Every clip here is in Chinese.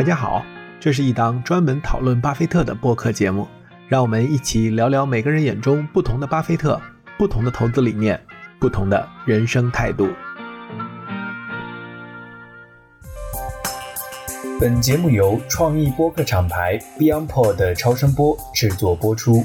大家好，这是一档专门讨论巴菲特的播客节目，让我们一起聊聊每个人眼中不同的巴菲特，不同的投资理念，不同的人生态度。本节目由创意播客厂牌 BeyondPod 的超声波制作播出。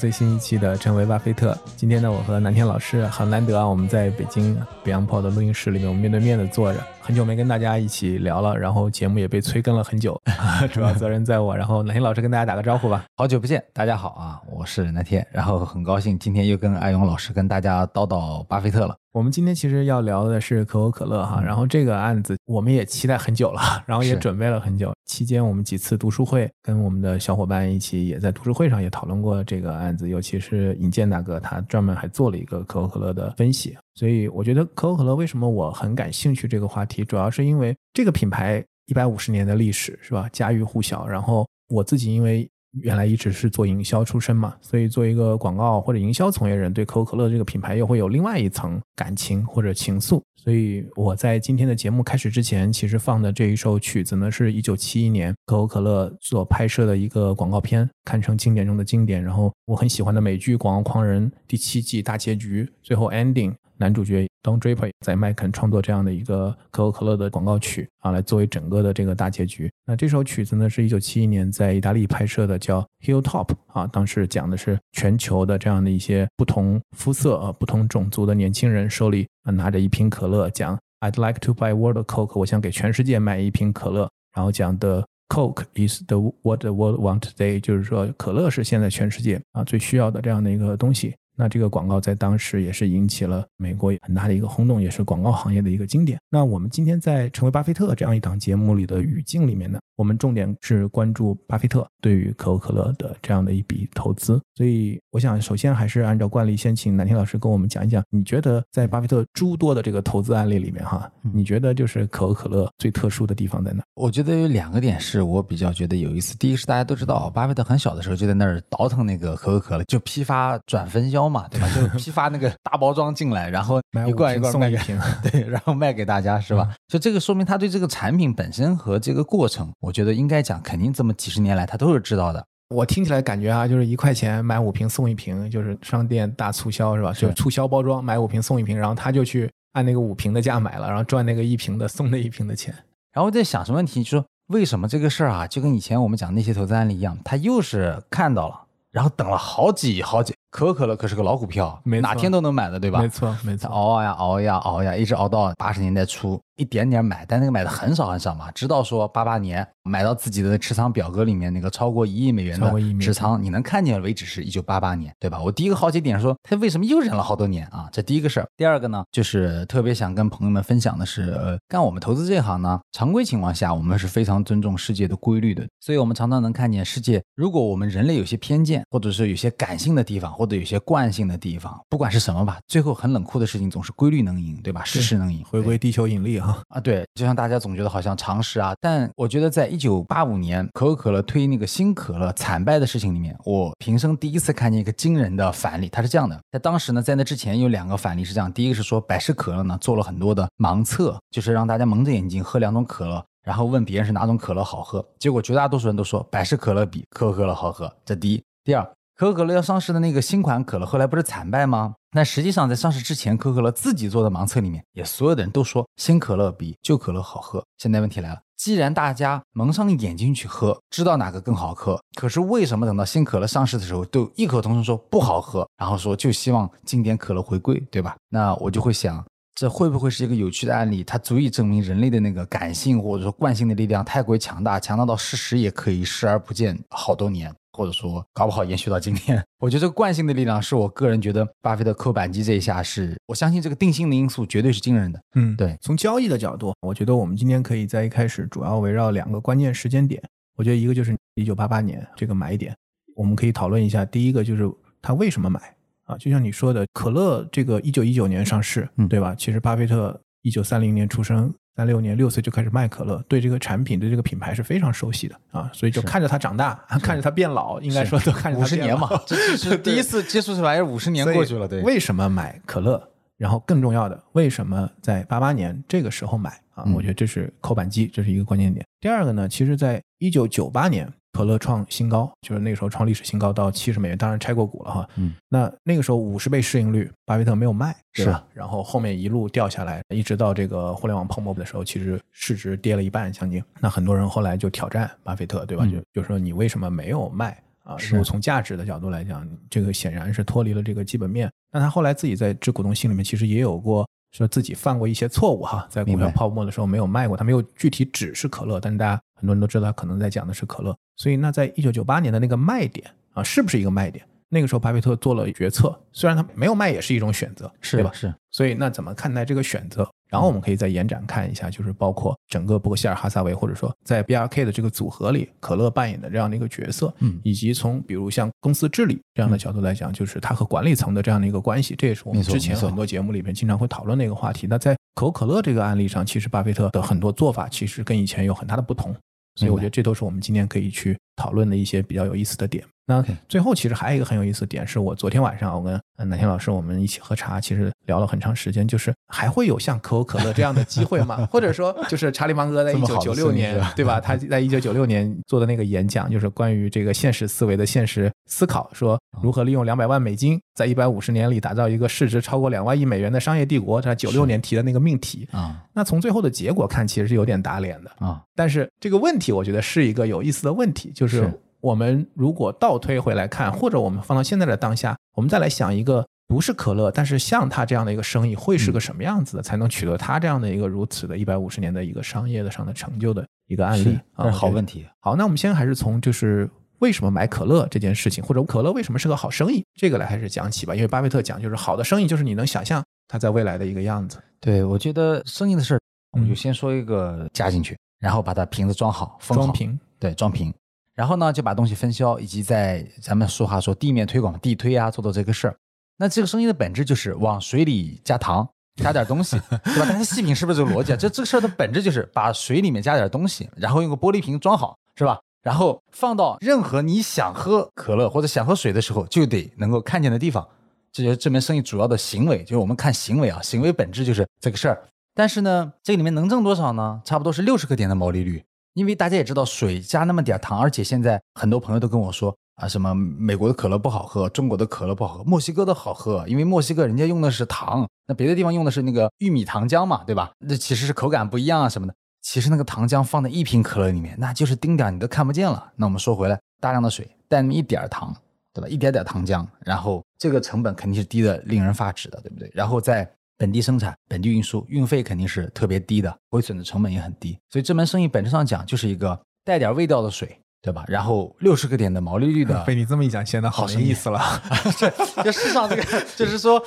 最新一期的《成为巴菲特》。今天呢，我和南天老师很难得啊，我们在北京 BeyondPod 的录音室里面，我们面对面的坐着，很久没跟大家一起聊了，然后节目也被催更了很久，主要责任在我。然后南天老师跟大家打个招呼吧，好久不见，大家好啊，我是南天，然后很高兴今天又跟艾勇老师跟大家叨叨巴菲特了。我们今天其实要聊的是可口可乐哈，然后这个案子我们也期待很久了，然后也准备了很久。期间我们几次读书会，跟我们的小伙伴一起也在读书会上也讨论过这个案子，尤其是尹健大哥，他专门还做了一个可口可乐的分析。所以我觉得可口可乐为什么我很感兴趣这个话题，主要是因为这个品牌一百五十年的历史是吧，家喻户晓。然后我自己因为。原来一直是做营销出身嘛，所以做一个广告或者营销从业人，对可口可乐这个品牌又会有另外一层感情或者情愫。所以我在今天的节目开始之前，其实放的这一首曲子呢，是一九七一年可口可乐所拍摄的一个广告片，堪称经典中的经典。然后我很喜欢的美剧《广告狂人》第七季大结局，最后 ending。男主角 Don Draper 在麦肯创作这样的一个可口可乐的广告曲啊，来作为整个的这个大结局。那这首曲子呢，是一九七一年在意大利拍摄的，叫 Hilltop 啊。当时讲的是全球的这样的一些不同肤色、啊、不同种族的年轻人手里啊拿着一瓶可乐，讲 I'd like to buy world Coke，我想给全世界买一瓶可乐。然后讲的 Coke is the what the world want today，就是说可乐是现在全世界啊最需要的这样的一个东西。那这个广告在当时也是引起了美国很大的一个轰动，也是广告行业的一个经典。那我们今天在《成为巴菲特》这样一档节目里的语境里面呢，我们重点是关注巴菲特对于可口可乐的这样的一笔投资。所以，我想首先还是按照惯例，先请南天老师跟我们讲一讲，你觉得在巴菲特诸多的这个投资案例里面，哈，你觉得就是可口可乐最特殊的地方在哪？我觉得有两个点是我比较觉得有意思。第一个是大家都知道，巴菲特很小的时候就在那儿倒腾那个可口可乐，就批发转分销嘛，对吧？就批发那个大包装进来，然后一罐一罐送一瓶，对，然后卖给大家，是吧？就这个说明他对这个产品本身和这个过程，我觉得应该讲，肯定这么几十年来他都是知道的。我听起来感觉啊，就是一块钱买五瓶送一瓶，就是商店大促销是吧？就促销包装，买五瓶送一瓶，然后他就去按那个五瓶的价买了，然后赚那个一瓶的送那一瓶的钱。然后在想什么问题？就说为什么这个事儿啊，就跟以前我们讲那些投资案例一样，他又是看到了，然后等了好几好几。可口可乐可是个老股票，哪天都能买的，对吧？没错，没错。熬呀熬呀熬呀，一直熬到八十年代初。一点点买，但那个买的很少很少嘛。直到说八八年买到自己的持仓表格里面那个超过一亿美元的持仓，你能看见为止是一九八八年，对吧？我第一个好奇点说他为什么又忍了好多年啊？这第一个事儿。第二个呢，就是特别想跟朋友们分享的是，呃，干我们投资这行呢，常规情况下我们是非常尊重世界的规律的，所以我们常常能看见世界。如果我们人类有些偏见，或者是有些感性的地方，或者有些惯性的地方，不管是什么吧，最后很冷酷的事情总是规律能赢，对吧？事实能赢，回归地球引力哈。啊，对，就像大家总觉得好像常识啊，但我觉得在一九八五年可口可乐推那个新可乐惨败的事情里面，我平生第一次看见一个惊人的反例。它是这样的，在当时呢，在那之前有两个反例是这样：第一个是说百事可乐呢做了很多的盲测，就是让大家蒙着眼睛喝两种可乐，然后问别人是哪种可乐好喝，结果绝大多数人都说百事可乐比可口可乐好喝。这第一，第二。可口可乐要上市的那个新款可乐，后来不是惨败吗？那实际上在上市之前，可口可乐自己做的盲测里面，也所有的人都说新可乐比旧可乐好喝。现在问题来了，既然大家蒙上眼睛去喝，知道哪个更好喝，可是为什么等到新可乐上市的时候，都异口同声说不好喝，然后说就希望经典可乐回归，对吧？那我就会想，这会不会是一个有趣的案例？它足以证明人类的那个感性或者说惯性的力量太过于强大，强大到事实也可以视而不见好多年。或者说搞不好延续到今天，我觉得这个惯性的力量是我个人觉得巴菲特扣扳机这一下是我相信这个定性的因素绝对是惊人的。嗯，对。从交易的角度，我觉得我们今天可以在一开始主要围绕两个关键时间点。我觉得一个就是一九八八年这个买点，我们可以讨论一下。第一个就是他为什么买啊？就像你说的，可乐这个一九一九年上市，嗯对吧？其实巴菲特一九三零年出生。三六年六岁就开始卖可乐，对这个产品、对这个品牌是非常熟悉的啊，所以就看着它长大，看着它变老，应该说都看着五十年嘛，这是 第一次接触这玩意儿，五十年过去了，对。为什么买可乐？然后更重要的，为什么在八八年这个时候买啊？我觉得这是扣板机，这是一个关键点。第二个呢，其实在一九九八年。可乐创新高，就是那个时候创历史新高到七十美元，当然拆过股了哈。嗯，那那个时候五十倍市盈率，巴菲特没有卖，是吧？然后后面一路掉下来，一直到这个互联网泡沫的时候，其实市值跌了一半将近。那很多人后来就挑战巴菲特，对吧？就就说你为什么没有卖啊？如果从价值的角度来讲，这个显然是脱离了这个基本面。那他后来自己在致股东信里面其实也有过。说自己犯过一些错误哈，在股票泡沫的时候没有卖过，他没有具体指是可乐，但是大家很多人都知道他可能在讲的是可乐。所以那在一九九八年的那个卖点啊，是不是一个卖点？那个时候巴菲特做了决策，虽然他没有卖也是一种选择，是吧？是。所以那怎么看待这个选择？然后我们可以再延展看一下，就是包括整个伯克希尔哈撒韦，或者说在 B R K 的这个组合里，可乐扮演的这样的一个角色，嗯，以及从比如像公司治理这样的角度来讲，就是它和管理层的这样的一个关系，这也是我们之前很多节目里面经常会讨论的一个话题。那在可口可乐这个案例上，其实巴菲特的很多做法其实跟以前有很大的不同，所以我觉得这都是我们今天可以去讨论的一些比较有意思的点。那最后其实还有一个很有意思的点，是我昨天晚上我跟南天老师我们一起喝茶，其实聊了很长时间，就是还会有像可口可乐这样的机会吗？或者说，就是查理芒格在一九九六年，对吧？他在一九九六年做的那个演讲，就是关于这个现实思维的现实思考，说如何利用两百万美金，在一百五十年里打造一个市值超过两万亿美元的商业帝国。他九六年提的那个命题啊，那从最后的结果看，其实是有点打脸的啊。但是这个问题，我觉得是一个有意思的问题，就是。我们如果倒推回来看，或者我们放到现在的当下，我们再来想一个不是可乐，但是像他这样的一个生意会是个什么样子的，才能取得他这样的一个如此的一百五十年的一个商业的上的成就的一个案例啊？好问题。好，那我们先还是从就是为什么买可乐这件事情，或者可乐为什么是个好生意，这个来开始讲起吧。因为巴菲特讲就是好的生意就是你能想象它在未来的一个样子。对，我觉得生意的事儿，我们就先说一个加进去，然后把它瓶子装好，封好。装瓶。对，装瓶。然后呢，就把东西分销，以及在咱们俗话说地面推广、地推啊，做做这个事儿。那这个生意的本质就是往水里加糖，加点东西，对吧？但是细品是不是这个逻辑啊？这这个事儿的本质就是把水里面加点东西，然后用个玻璃瓶装好，是吧？然后放到任何你想喝可乐或者想喝水的时候，就得能够看见的地方。这就是这门生意主要的行为，就是我们看行为啊，行为本质就是这个事儿。但是呢，这里面能挣多少呢？差不多是六十个点的毛利率。因为大家也知道，水加那么点糖，而且现在很多朋友都跟我说啊，什么美国的可乐不好喝，中国的可乐不好喝，墨西哥的好喝，因为墨西哥人家用的是糖，那别的地方用的是那个玉米糖浆嘛，对吧？那其实是口感不一样啊什么的。其实那个糖浆放在一瓶可乐里面，那就是丁点你都看不见了。那我们说回来，大量的水带那么一点糖，对吧？一点点糖浆，然后这个成本肯定是低的，令人发指的，对不对？然后再。本地生产、本地运输，运费肯定是特别低的，亏损的成本也很低，所以这门生意本质上讲就是一个带点味道的水。对吧？然后六十个点的毛利率的，被你这么一讲，显得好没意思了。这这世上这个就是说，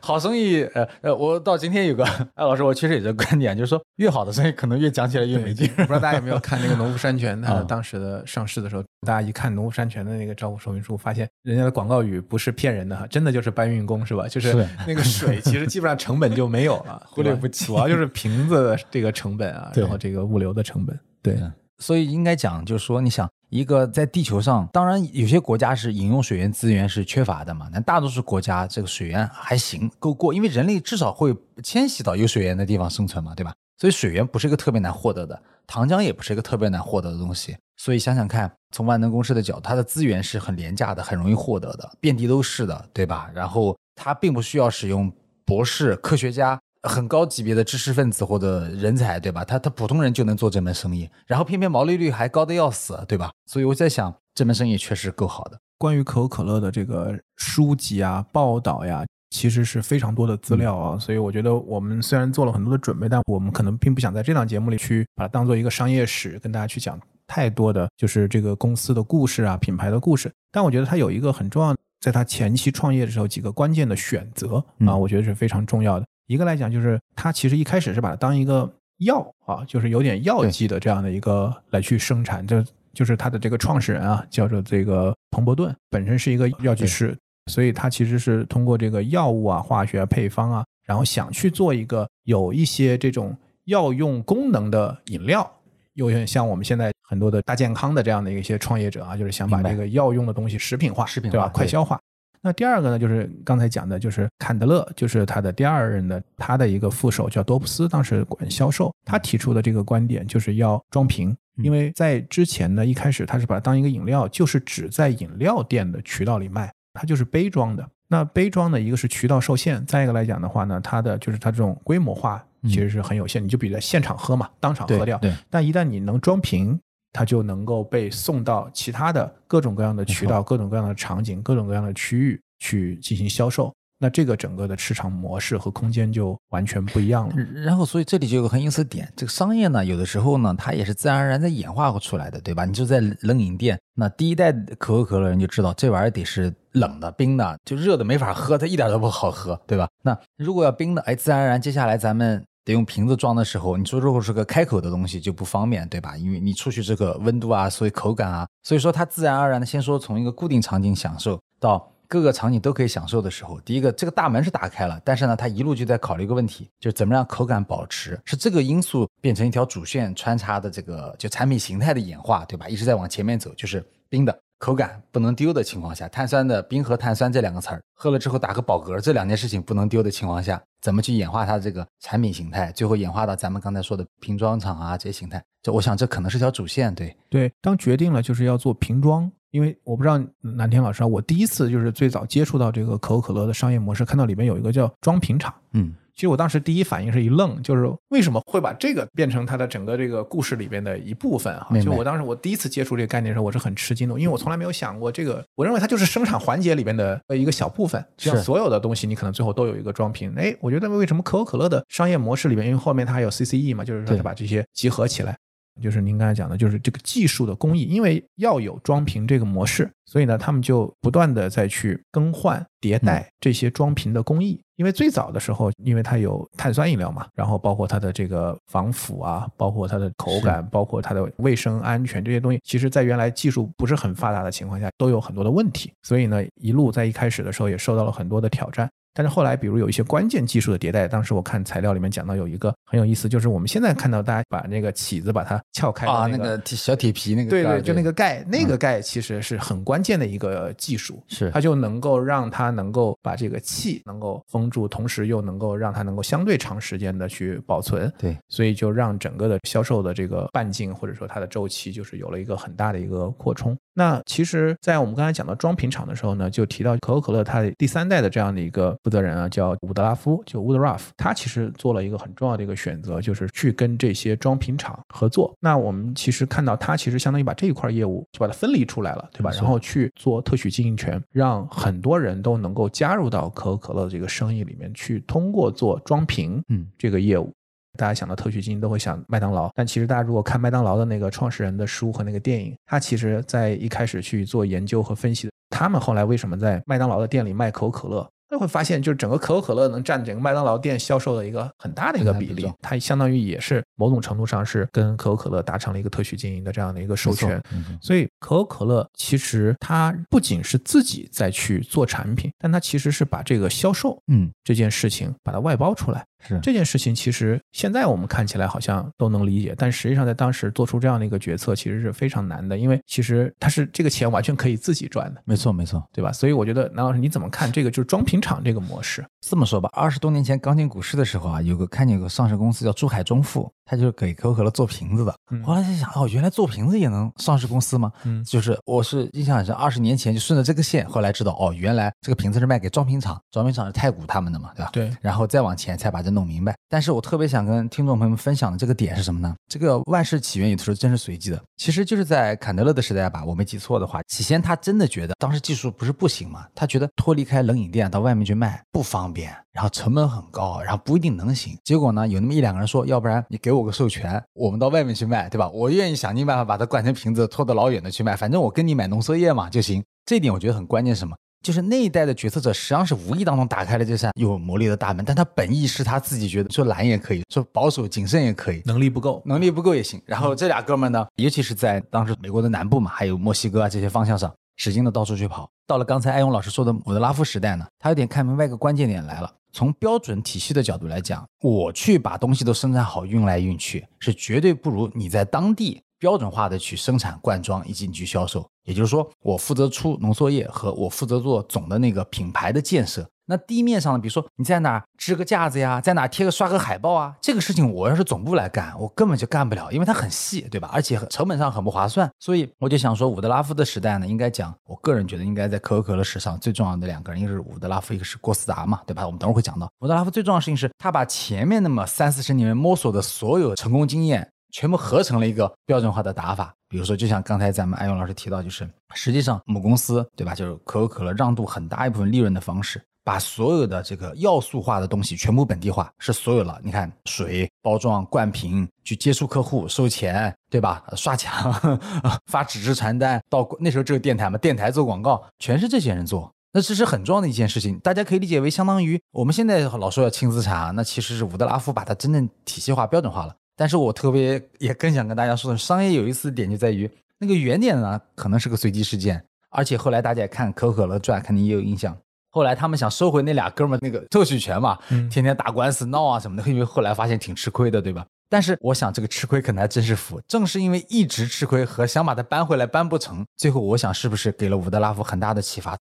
好生意，呃呃，我到今天有个艾老师，我确实有这个观点，就是说，越好的生意可能越讲起来越没劲。不知道大家有没有看那个农夫山泉？它当时的上市的时候，大家一看农夫山泉的那个招股说明书，发现人家的广告语不是骗人的哈，真的就是搬运工是吧？就是那个水，其实基本上成本就没有了，忽略不计，主要就是瓶子的这个成本啊，然后这个物流的成本，对。所以应该讲，就是说，你想一个在地球上，当然有些国家是饮用水源资源是缺乏的嘛，但大多数国家这个水源还行，够过，因为人类至少会迁徙到有水源的地方生存嘛，对吧？所以水源不是一个特别难获得的，糖浆也不是一个特别难获得的东西。所以想想看，从万能公司的角度，它的资源是很廉价的，很容易获得的，遍地都是的，对吧？然后它并不需要使用博士科学家。很高级别的知识分子或者人才，对吧？他他普通人就能做这门生意，然后偏偏毛利率还高的要死，对吧？所以我在想，这门生意确实够好的。关于可口可乐的这个书籍啊、报道呀，其实是非常多的资料啊。所以我觉得我们虽然做了很多的准备，但我们可能并不想在这档节目里去把它当做一个商业史，跟大家去讲太多的就是这个公司的故事啊、品牌的故事。但我觉得它有一个很重要，在它前期创业的时候几个关键的选择啊，我觉得是非常重要的。一个来讲就是它其实一开始是把它当一个药啊，就是有点药剂的这样的一个来去生产。就就是它的这个创始人啊，叫做这个彭伯顿，本身是一个药剂师，所以他其实是通过这个药物啊、化学配方啊，然后想去做一个有一些这种药用功能的饮料，有点像我们现在很多的大健康的这样的一些创业者啊，就是想把这个药用的东西食品化，食品对吧？快消化。那第二个呢，就是刚才讲的，就是坎德勒，就是他的第二任的他的一个副手叫多布斯，当时管销售，他提出的这个观点就是要装瓶。因为在之前呢，一开始他是把它当一个饮料，就是只在饮料店的渠道里卖，它就是杯装的。那杯装呢一个是渠道受限，再一个来讲的话呢，它的就是它这种规模化其实是很有限。你就比如在现场喝嘛，当场喝掉。对。但一旦你能装瓶，它就能够被送到其他的各种各样的渠道、各种各样的场景、各种各样的区域去进行销售。那这个整个的市场模式和空间就完全不一样了。然后，所以这里就有个很有意思的点，这个商业呢，有的时候呢，它也是自然而然在演化出来的，对吧？你就在冷饮店，那第一代可口可乐人就知道这玩意儿得是冷的、冰的，就热的没法喝，它一点都不好喝，对吧？那如果要冰的，哎，自然而然接下来咱们得用瓶子装的时候，你说如果是个开口的东西就不方便，对吧？因为你出去这个温度啊，所以口感啊，所以说它自然而然的先说从一个固定场景享受到。各个场景都可以享受的时候，第一个这个大门是打开了，但是呢，它一路就在考虑一个问题，就是怎么让口感保持，是这个因素变成一条主线穿插的这个就产品形态的演化，对吧？一直在往前面走，就是冰的口感不能丢的情况下，碳酸的冰和碳酸这两个词儿喝了之后打个饱嗝，这两件事情不能丢的情况下，怎么去演化它这个产品形态，最后演化到咱们刚才说的瓶装厂啊这些形态，就我想这可能是条主线，对对，当决定了就是要做瓶装。因为我不知道南天老师啊，我第一次就是最早接触到这个可口可乐的商业模式，看到里面有一个叫装瓶厂。嗯，其实我当时第一反应是一愣，就是为什么会把这个变成它的整个这个故事里边的一部分哈？就我当时我第一次接触这个概念的时候，我是很吃惊的，因为我从来没有想过这个，我认为它就是生产环节里边的一个小部分，像所有的东西你可能最后都有一个装瓶。哎，我觉得为什么可口可乐的商业模式里边，因为后面它还有 CCE 嘛，就是说它把这些集合起来。就是您刚才讲的，就是这个技术的工艺，因为要有装瓶这个模式，所以呢，他们就不断的再去更换、迭代这些装瓶的工艺。因为最早的时候，因为它有碳酸饮料嘛，然后包括它的这个防腐啊，包括它的口感，包括它的卫生安全这些东西，其实在原来技术不是很发达的情况下，都有很多的问题。所以呢，一路在一开始的时候也受到了很多的挑战。但是后来，比如有一些关键技术的迭代，当时我看材料里面讲到有一个很有意思，就是我们现在看到大家把那个起子把它撬开啊，那个小铁皮那个对对，就那个盖，那个盖其实是很关键的一个技术，是。它就能够让它能够把这个气能够封住，同时又能够让它能够相对长时间的去保存，对，所以就让整个的销售的这个半径或者说它的周期就是有了一个很大的一个扩充。那其实，在我们刚才讲到装瓶厂的时候呢，就提到可口可乐它第三代的这样的一个负责人啊，叫伍德拉夫，就 Woodruff，他其实做了一个很重要的一个选择，就是去跟这些装瓶厂合作。那我们其实看到，他其实相当于把这一块业务就把它分离出来了，对吧？然后去做特许经营权，让很多人都能够加入到可口可乐这个生意里面去，通过做装瓶，嗯，这个业务。大家想到特许经营都会想麦当劳，但其实大家如果看麦当劳的那个创始人的书和那个电影，他其实在一开始去做研究和分析，他们后来为什么在麦当劳的店里卖可口可乐？就会发现，就是整个可口可乐能占整个麦当劳店销售的一个很大的一个比例，它相当于也是某种程度上是跟可口可乐达成了一个特许经营的这样的一个授权。所以可口可乐其实它不仅是自己在去做产品，但它其实是把这个销售，嗯，这件事情把它外包出来。是这件事情，其实现在我们看起来好像都能理解，但实际上在当时做出这样的一个决策，其实是非常难的，因为其实它是这个钱完全可以自己赚的。没错，没错，对吧？所以我觉得南老师你怎么看这个就是装瓶厂这个模式？这么说吧，二十多年前刚进股市的时候啊，有个看见有个上市公司叫珠海中富。他就是给可口可乐做瓶子的。后来在想，哦，原来做瓶子也能上市公司吗？嗯，就是我是印象很深，二十年前就顺着这个线，后来知道，哦，原来这个瓶子是卖给装瓶厂，装瓶厂是太古他们的嘛，对吧？对。然后再往前，才把这弄明白。但是我特别想跟听众朋友们分享的这个点是什么呢？这个万事起源有的时候真是随机的。其实就是在坎德勒的时代吧，我没记错的话，起先他真的觉得当时技术不是不行嘛，他觉得脱离开冷饮店到外面去卖不方便，然后成本很高，然后不一定能行。结果呢，有那么一两个人说，要不然你给我个授权，我们到外面去卖，对吧？我愿意想尽办法把它灌成瓶子，拖得老远的去卖，反正我跟你买浓缩液嘛就行。这一点我觉得很关键，什么？就是那一代的决策者实际上是无意当中打开了这扇有魔力的大门，但他本意是他自己觉得说懒也可以说保守谨慎也可以，能力不够，能力不够也行。然后这俩哥们呢，尤其是在当时美国的南部嘛，还有墨西哥啊这些方向上，使劲的到处去跑。到了刚才艾勇老师说的伍德拉夫时代呢，他有点看明白一个关键点来了。从标准体系的角度来讲，我去把东西都生产好运来运去，是绝对不如你在当地。标准化的去生产灌装以及你去销售，也就是说，我负责出浓缩液和我负责做总的那个品牌的建设。那地面上呢，比如说你在哪支个架子呀，在哪贴个刷个海报啊，这个事情我要是总部来干，我根本就干不了，因为它很细，对吧？而且成本上很不划算。所以我就想说，伍德拉夫的时代呢，应该讲，我个人觉得应该在可口可乐史上最重要的两个人，一个是伍德拉夫，一个是郭思达嘛，对吧？我们等会儿会讲到。伍德拉夫最重要的事情是他把前面那么三四十年摸索的所有成功经验。全部合成了一个标准化的打法，比如说，就像刚才咱们艾勇老师提到，就是实际上母公司对吧，就是可口可乐让渡很大一部分利润的方式，把所有的这个要素化的东西全部本地化，是所有了。你看，水包装、灌瓶，去接触客户、收钱，对吧？刷墙、发纸质传单，到那时候只有电台嘛，电台做广告，全是这些人做。那这是很重要的一件事情，大家可以理解为相当于我们现在老说要轻资产啊，那其实是伍德拉夫把它真正体系化、标准化了。但是我特别也更想跟大家说的，商业有意思的点就在于那个原点呢，可能是个随机事件，而且后来大家也看《可口可乐传》，肯定也有印象。后来他们想收回那俩哥们那个特许权嘛，天天打官司闹啊什么的，因为后来发现挺吃亏的，对吧？但是我想这个吃亏可能还真是福，正是因为一直吃亏和想把它搬回来搬不成，最后我想是不是给了伍德拉夫很大的启发？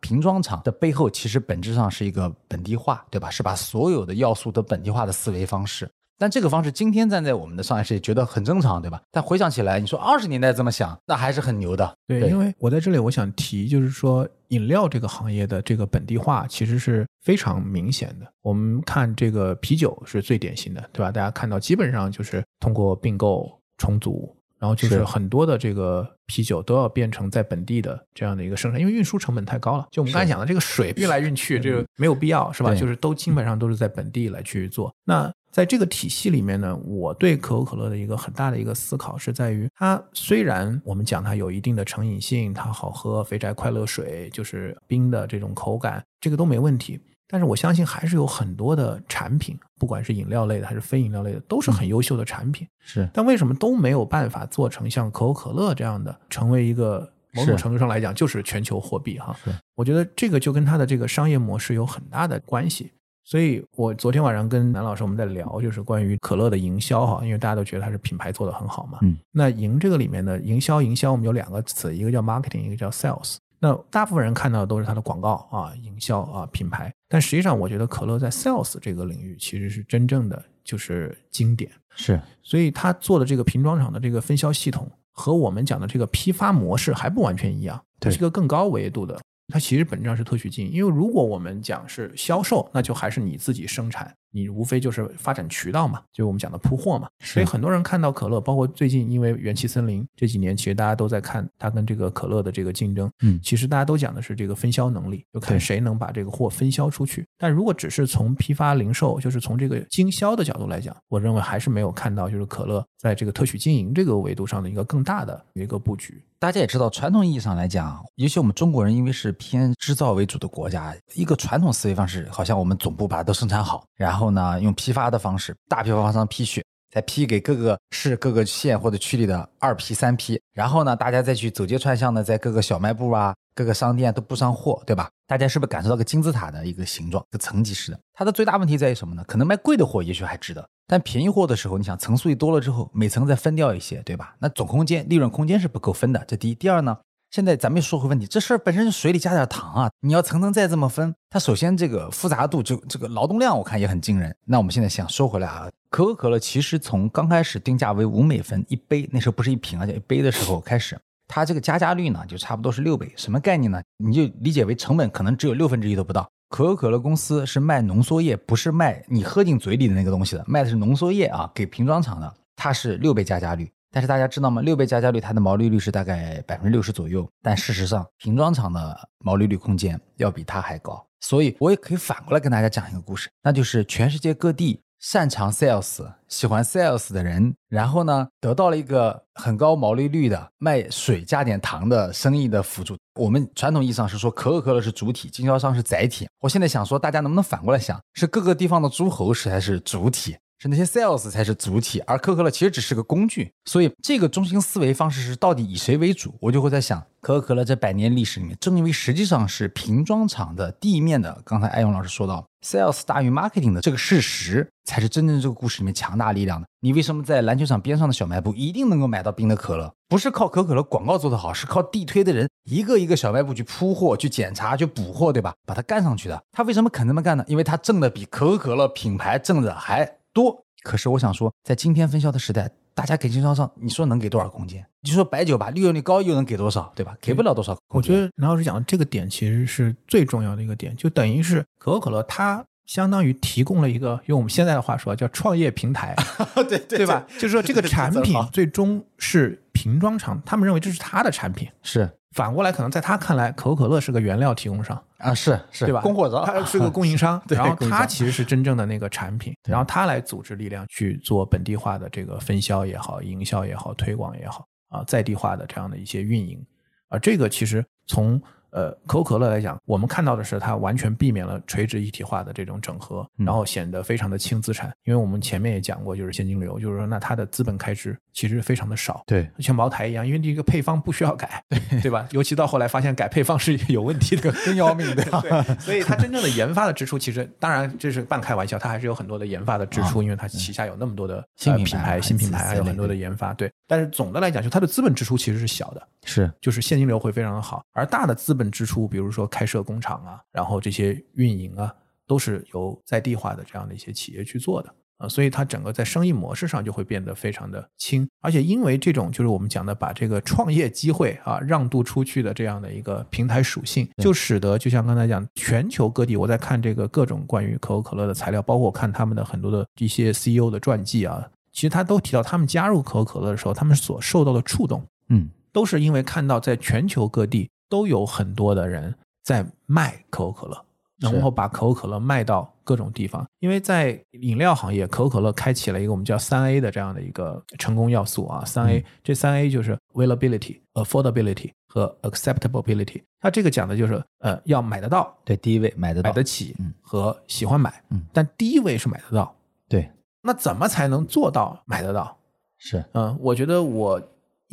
瓶装厂的背后其实本质上是一个本地化，对吧？是把所有的要素都本地化的思维方式。但这个方式今天站在我们的上海世界觉得很正常，对吧？但回想起来，你说二十年代这么想，那还是很牛的。对，因为我在这里我想提，就是说饮料这个行业的这个本地化其实是非常明显的。我们看这个啤酒是最典型的，对吧？大家看到基本上就是通过并购重组，然后就是很多的这个啤酒都要变成在本地的这样的一个生产，因为运输成本太高了。就我们刚才讲的这个水运来运去，这个没有必要，是吧？就是都基本上都是在本地来去做。那在这个体系里面呢，我对可口可乐的一个很大的一个思考是在于，它虽然我们讲它有一定的成瘾性，它好喝，肥宅快乐水就是冰的这种口感，这个都没问题。但是我相信还是有很多的产品，不管是饮料类的还是非饮料类的，都是很优秀的产品。是，但为什么都没有办法做成像可口可乐这样的，成为一个某种程度上来讲就是全球货币哈？是，我觉得这个就跟它的这个商业模式有很大的关系。所以我昨天晚上跟南老师我们在聊，就是关于可乐的营销哈，因为大家都觉得它是品牌做的很好嘛。嗯。那营这个里面的营销，营销我们有两个词，一个叫 marketing，一个叫 sales。那大部分人看到的都是它的广告啊，营销啊，品牌。但实际上，我觉得可乐在 sales 这个领域其实是真正的就是经典。是。所以他做的这个瓶装厂的这个分销系统和我们讲的这个批发模式还不完全一样，它是一个更高维度的。它其实本质上是特许经营，因为如果我们讲是销售，那就还是你自己生产。你无非就是发展渠道嘛，就我们讲的铺货嘛。所以很多人看到可乐，包括最近因为元气森林这几年，其实大家都在看它跟这个可乐的这个竞争。嗯，其实大家都讲的是这个分销能力，就看谁能把这个货分销出去。但如果只是从批发零售，就是从这个经销的角度来讲，我认为还是没有看到就是可乐在这个特许经营这个维度上的一个更大的一个布局。大家也知道，传统意义上来讲，尤其我们中国人，因为是偏制造为主的国家，一个传统思维方式，好像我们总部把它都生产好，然后。后呢，用批发的方式，大批发商批去，再批给各个市、各个县或者区里的二批、三批，然后呢，大家再去走街串巷的，在各个小卖部啊、各个商店都布上货，对吧？大家是不是感受到个金字塔的一个形状，个层级式的？它的最大问题在于什么呢？可能卖贵的货也许还值得，但便宜货的时候，你想层数一多了之后，每层再分掉一些，对吧？那总空间、利润空间是不够分的。这第一，第二呢？现在咱们说回问题，这事儿本身是水里加点糖啊！你要层层再这么分，它首先这个复杂度就这个劳动量，我看也很惊人。那我们现在想说回来啊，可口可乐其实从刚开始定价为五美分一杯，那时候不是一瓶，而且一杯的时候开始，它这个加价率呢就差不多是六倍，什么概念呢？你就理解为成本可能只有六分之一都不到。可口可乐公司是卖浓缩液，不是卖你喝进嘴里的那个东西的，卖的是浓缩液啊，给瓶装厂的。它是六倍加价率，但是大家知道吗？六倍加价率它的毛利率是大概百分之六十左右，但事实上瓶装厂的毛利率空间要比它还高。所以我也可以反过来跟大家讲一个故事，那就是全世界各地。擅长 sales、喜欢 sales 的人，然后呢，得到了一个很高毛利率的卖水加点糖的生意的辅助。我们传统意义上是说可口可乐是主体，经销商是载体。我现在想说，大家能不能反过来想，是各个地方的诸侯才是主体？是那些 sales 才是主体，而可口可乐其实只是个工具。所以这个中心思维方式是到底以谁为主？我就会在想，可口可乐这百年历史里面，正因为实际上是瓶装厂的地面的，刚才艾勇老师说到 sales 大于 marketing 的这个事实，才是真正这个故事里面强大力量的。你为什么在篮球场边上的小卖部一定能够买到冰的可乐？不是靠可口可乐广告做得好，是靠地推的人一个一个小卖部去铺货、去检查、去补货，对吧？把它干上去的。他为什么肯这么干呢？因为他挣的比可口可乐品牌挣的还多。可是我想说，在今天分销的时代，大家给经销商，你说能给多少空间？你说白酒吧，利润率高又能给多少，对吧？给不了多少。我觉得南老师讲的这个点其实是最重要的一个点，就等于是可口可乐它相当于提供了一个，用我们现在的话说叫创业平台，对对吧？就是说这个产品最终是瓶装厂，他们认为这是他的产品，是。反过来，可能在他看来，可口可乐是个原料提供商啊，是是，对吧？供货商，他是个供应商，然后他其实是真正的那个产品，然后他来组织力量去做本地化的这个分销也好、营销也好、推广也好啊，在地化的这样的一些运营啊，这个其实从。呃，可口可乐来讲，我们看到的是它完全避免了垂直一体化的这种整合，然后显得非常的轻资产。因为我们前面也讲过，就是现金流，就是说那它的资本开支其实非常的少，对，像茅台一样，因为这个配方不需要改，对吧？尤其到后来发现改配方是有问题的，更要命，对吧？所以它真正的研发的支出，其实当然这是半开玩笑，它还是有很多的研发的支出，因为它旗下有那么多的新品牌、新品牌，还有很多的研发，对。但是总的来讲，就它的资本支出其实是小的，是，就是现金流会非常的好，而大的资本支出，比如说开设工厂啊，然后这些运营啊，都是由在地化的这样的一些企业去做的啊，所以它整个在生意模式上就会变得非常的轻，而且因为这种就是我们讲的把这个创业机会啊让渡出去的这样的一个平台属性，就使得就像刚才讲，全球各地我在看这个各种关于可口可乐的材料，包括我看他们的很多的一些 CEO 的传记啊。其实他都提到，他们加入可口可乐的时候，他们所受到的触动，嗯，都是因为看到在全球各地都有很多的人在卖可口可乐，然后把可口可乐卖到各种地方。因为在饮料行业，可口可乐开启了一个我们叫三 A 的这样的一个成功要素啊。三 A 这三 A 就是 availability、affordability 和 acceptability。它这个讲的就是呃要买得到，对，第一位买得到、买得起和喜欢买，嗯，但第一位是买得到，对。那怎么才能做到买得到？是，嗯，我觉得我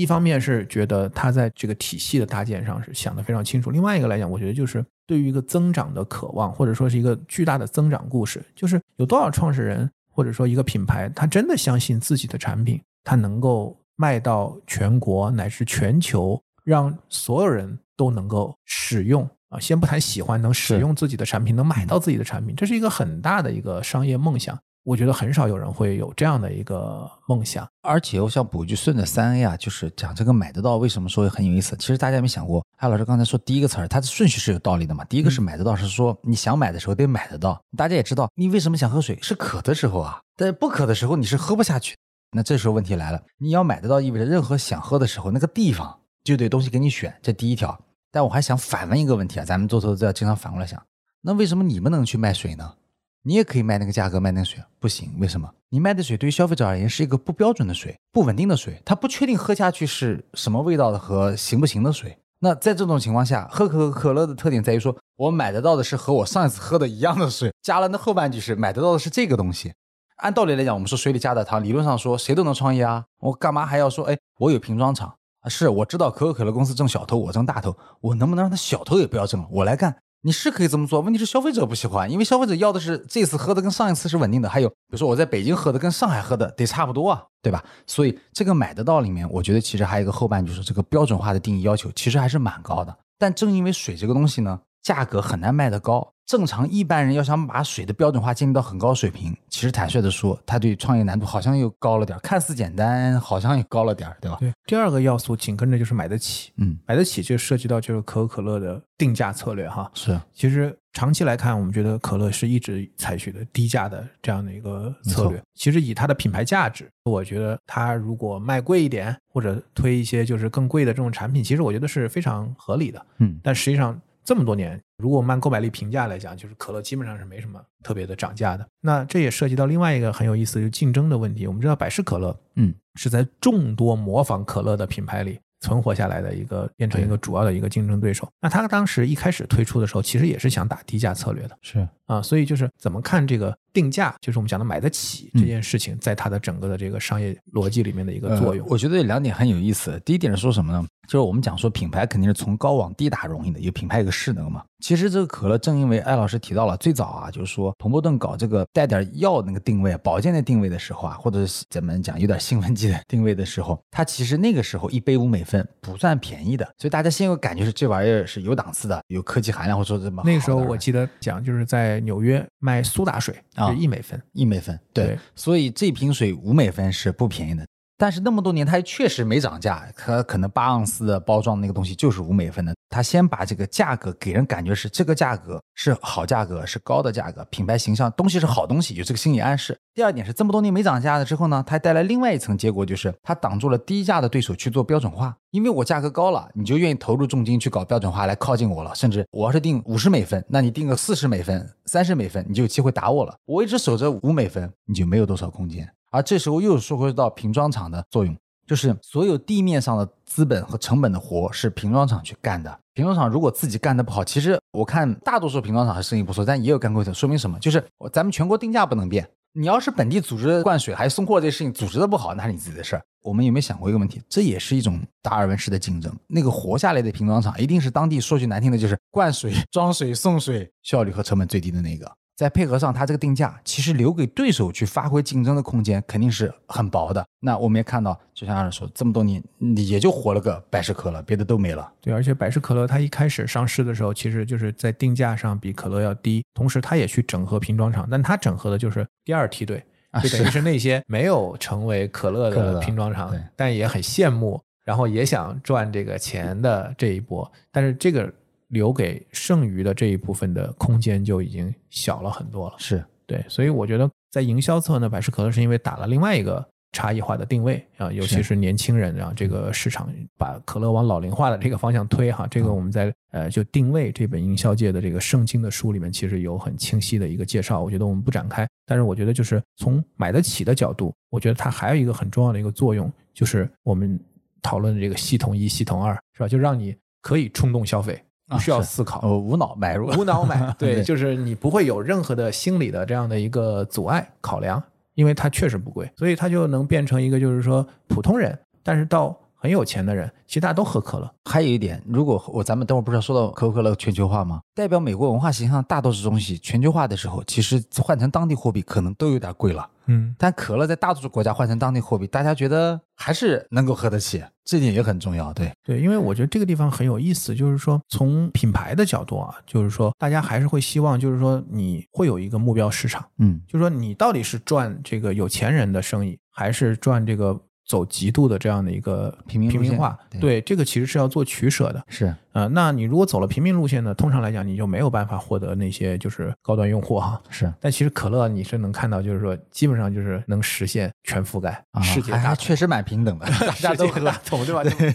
一方面是觉得他在这个体系的搭建上是想的非常清楚，另外一个来讲，我觉得就是对于一个增长的渴望，或者说是一个巨大的增长故事，就是有多少创始人或者说一个品牌，他真的相信自己的产品，他能够卖到全国乃至全球，让所有人都能够使用啊，先不谈喜欢，能使用自己的产品，能买到自己的产品，这是一个很大的一个商业梦想。我觉得很少有人会有这样的一个梦想，而且我想补一句，顺着三 A 啊，就是讲这个买得到，为什么说很有意思？其实大家有没有想过，艾老师刚才说第一个词儿，它的顺序是有道理的嘛？第一个是买得到，是说你想买的时候得买得到。大家也知道，你为什么想喝水？是渴的时候啊，但不渴的时候你是喝不下去。那这时候问题来了，你要买得到，意味着任何想喝的时候，那个地方就得东西给你选，这第一条。但我还想反问一个问题啊，咱们做投资要经常反过来想，那为什么你们能去卖水呢？你也可以卖那个价格卖那个水，不行，为什么？你卖的水对于消费者而言是一个不标准的水，不稳定的水，他不确定喝下去是什么味道的和行不行的水。那在这种情况下，喝可口可乐的特点在于说，我买得到的是和我上一次喝的一样的水，加了那后半句是买得到的是这个东西。按道理来讲，我们说水里加的糖，理论上说谁都能创业啊，我干嘛还要说，哎，我有瓶装厂啊？是我知道可口可乐公司挣小头，我挣大头，我能不能让他小头也不要挣了，我来干？你是可以这么做，问题是消费者不喜欢，因为消费者要的是这次喝的跟上一次是稳定的，还有比如说我在北京喝的跟上海喝的得差不多啊，对吧？所以这个买得到里面，我觉得其实还有一个后半句，就是这个标准化的定义要求其实还是蛮高的。但正因为水这个东西呢。价格很难卖得高，正常一般人要想把水的标准化建立到很高水平，其实坦率的说，它对创业难度好像又高了点看似简单，好像又高了点对吧？对。第二个要素紧跟着就是买得起，嗯，买得起就涉及到就是可口可乐的定价策略哈。是。其实长期来看，我们觉得可乐是一直采取的低价的这样的一个策略。其实以它的品牌价值，我觉得它如果卖贵一点，或者推一些就是更贵的这种产品，其实我觉得是非常合理的。嗯，但实际上这么多年，如果我们按购买力评价来讲，就是可乐基本上是没什么特别的涨价的。那这也涉及到另外一个很有意思，就是竞争的问题。我们知道百事可乐，嗯，是在众多模仿可乐的品牌里。存活下来的一个，变成一个主要的一个竞争对手。那他当时一开始推出的时候，其实也是想打低价策略的，是啊，所以就是怎么看这个定价，就是我们讲的买得起这件事情，在它的整个的这个商业逻辑里面的一个作用。我觉得有两点很有意思。第一点是说什么呢？就是我们讲说品牌肯定是从高往低打容易的，有品牌有个势能嘛。其实这个可乐，正因为艾老师提到了最早啊，就是说彭伯顿搞这个带点药那个定位、保健的定位的时候啊，或者是怎么讲有点兴奋剂的定位的时候，它其实那个时候一杯五美分不算便宜的，所以大家先有感觉是这玩意儿是有档次的，有科技含量或者说这么。那个时候我记得讲就是在纽约卖苏打水是一美分，一美分，对，所以这瓶水五美分是不便宜的。但是那么多年，它也确实没涨价。它可能八盎司的包装那个东西就是五美分的。它先把这个价格给人感觉是这个价格是好价格，是高的价格，品牌形象东西是好东西，有这个心理暗示。第二点是这么多年没涨价了之后呢，它带来另外一层结果，就是它挡住了低价的对手去做标准化。因为我价格高了，你就愿意投入重金去搞标准化来靠近我了。甚至我要是定五十美分，那你定个四十美分、三十美分，你就有机会打我了。我一直守着五美分，你就没有多少空间。而这时候又说回到瓶装厂的作用，就是所有地面上的资本和成本的活是瓶装厂去干的。瓶装厂如果自己干的不好，其实我看大多数瓶装厂还生意不错，但也有干亏的。说明什么？就是咱们全国定价不能变。你要是本地组织灌水还送货这事情组织的不好，那是你自己的事儿。我们有没有想过一个问题？这也是一种达尔文式的竞争。那个活下来的瓶装厂，一定是当地说句难听的，就是灌水、装水、送水效率和成本最低的那个。再配合上它这个定价，其实留给对手去发挥竞争的空间肯定是很薄的。那我们也看到，就像二师说，这么多年也就活了个百事可乐，别的都没了。对，而且百事可乐它一开始上市的时候，其实就是在定价上比可乐要低，同时它也去整合瓶装厂，但它整合的就是第二梯队，就等于是那些没有成为可乐的瓶装厂，但也很羡慕，然后也想赚这个钱的这一波。但是这个。留给剩余的这一部分的空间就已经小了很多了，是对，所以我觉得在营销侧呢，百事可乐是因为打了另外一个差异化的定位啊，尤其是年轻人啊，这个市场把可乐往老龄化的这个方向推哈，这个我们在呃就定位这本营销界的这个圣经的书里面其实有很清晰的一个介绍，我觉得我们不展开，但是我觉得就是从买得起的角度，我觉得它还有一个很重要的一个作用，就是我们讨论的这个系统一、系统二是吧？就让你可以冲动消费。不需要思考，无脑买入，无脑买，对，就是你不会有任何的心理的这样的一个阻碍考量，因为它确实不贵，所以它就能变成一个就是说普通人，但是到很有钱的人，其实大家都喝可乐。还有一点，如果我咱们等会儿不是要说到可口可乐全球化吗？代表美国文化形象大多数东西全球化的时候，其实换成当地货币可能都有点贵了。嗯，但可乐在大多数国家换成当地货币，大家觉得还是能够喝得起，这点也很重要。对对，因为我觉得这个地方很有意思，就是说从品牌的角度啊，就是说大家还是会希望，就是说你会有一个目标市场，嗯，就是说你到底是赚这个有钱人的生意，还是赚这个。走极度的这样的一个平民平民化，对这个其实是要做取舍的。是呃，那你如果走了平民路线呢，通常来讲你就没有办法获得那些就是高端用户哈。是，但其实可乐你是能看到，就是说基本上就是能实现全覆盖，世界大确实蛮平等的，大家都很大同对吧？对。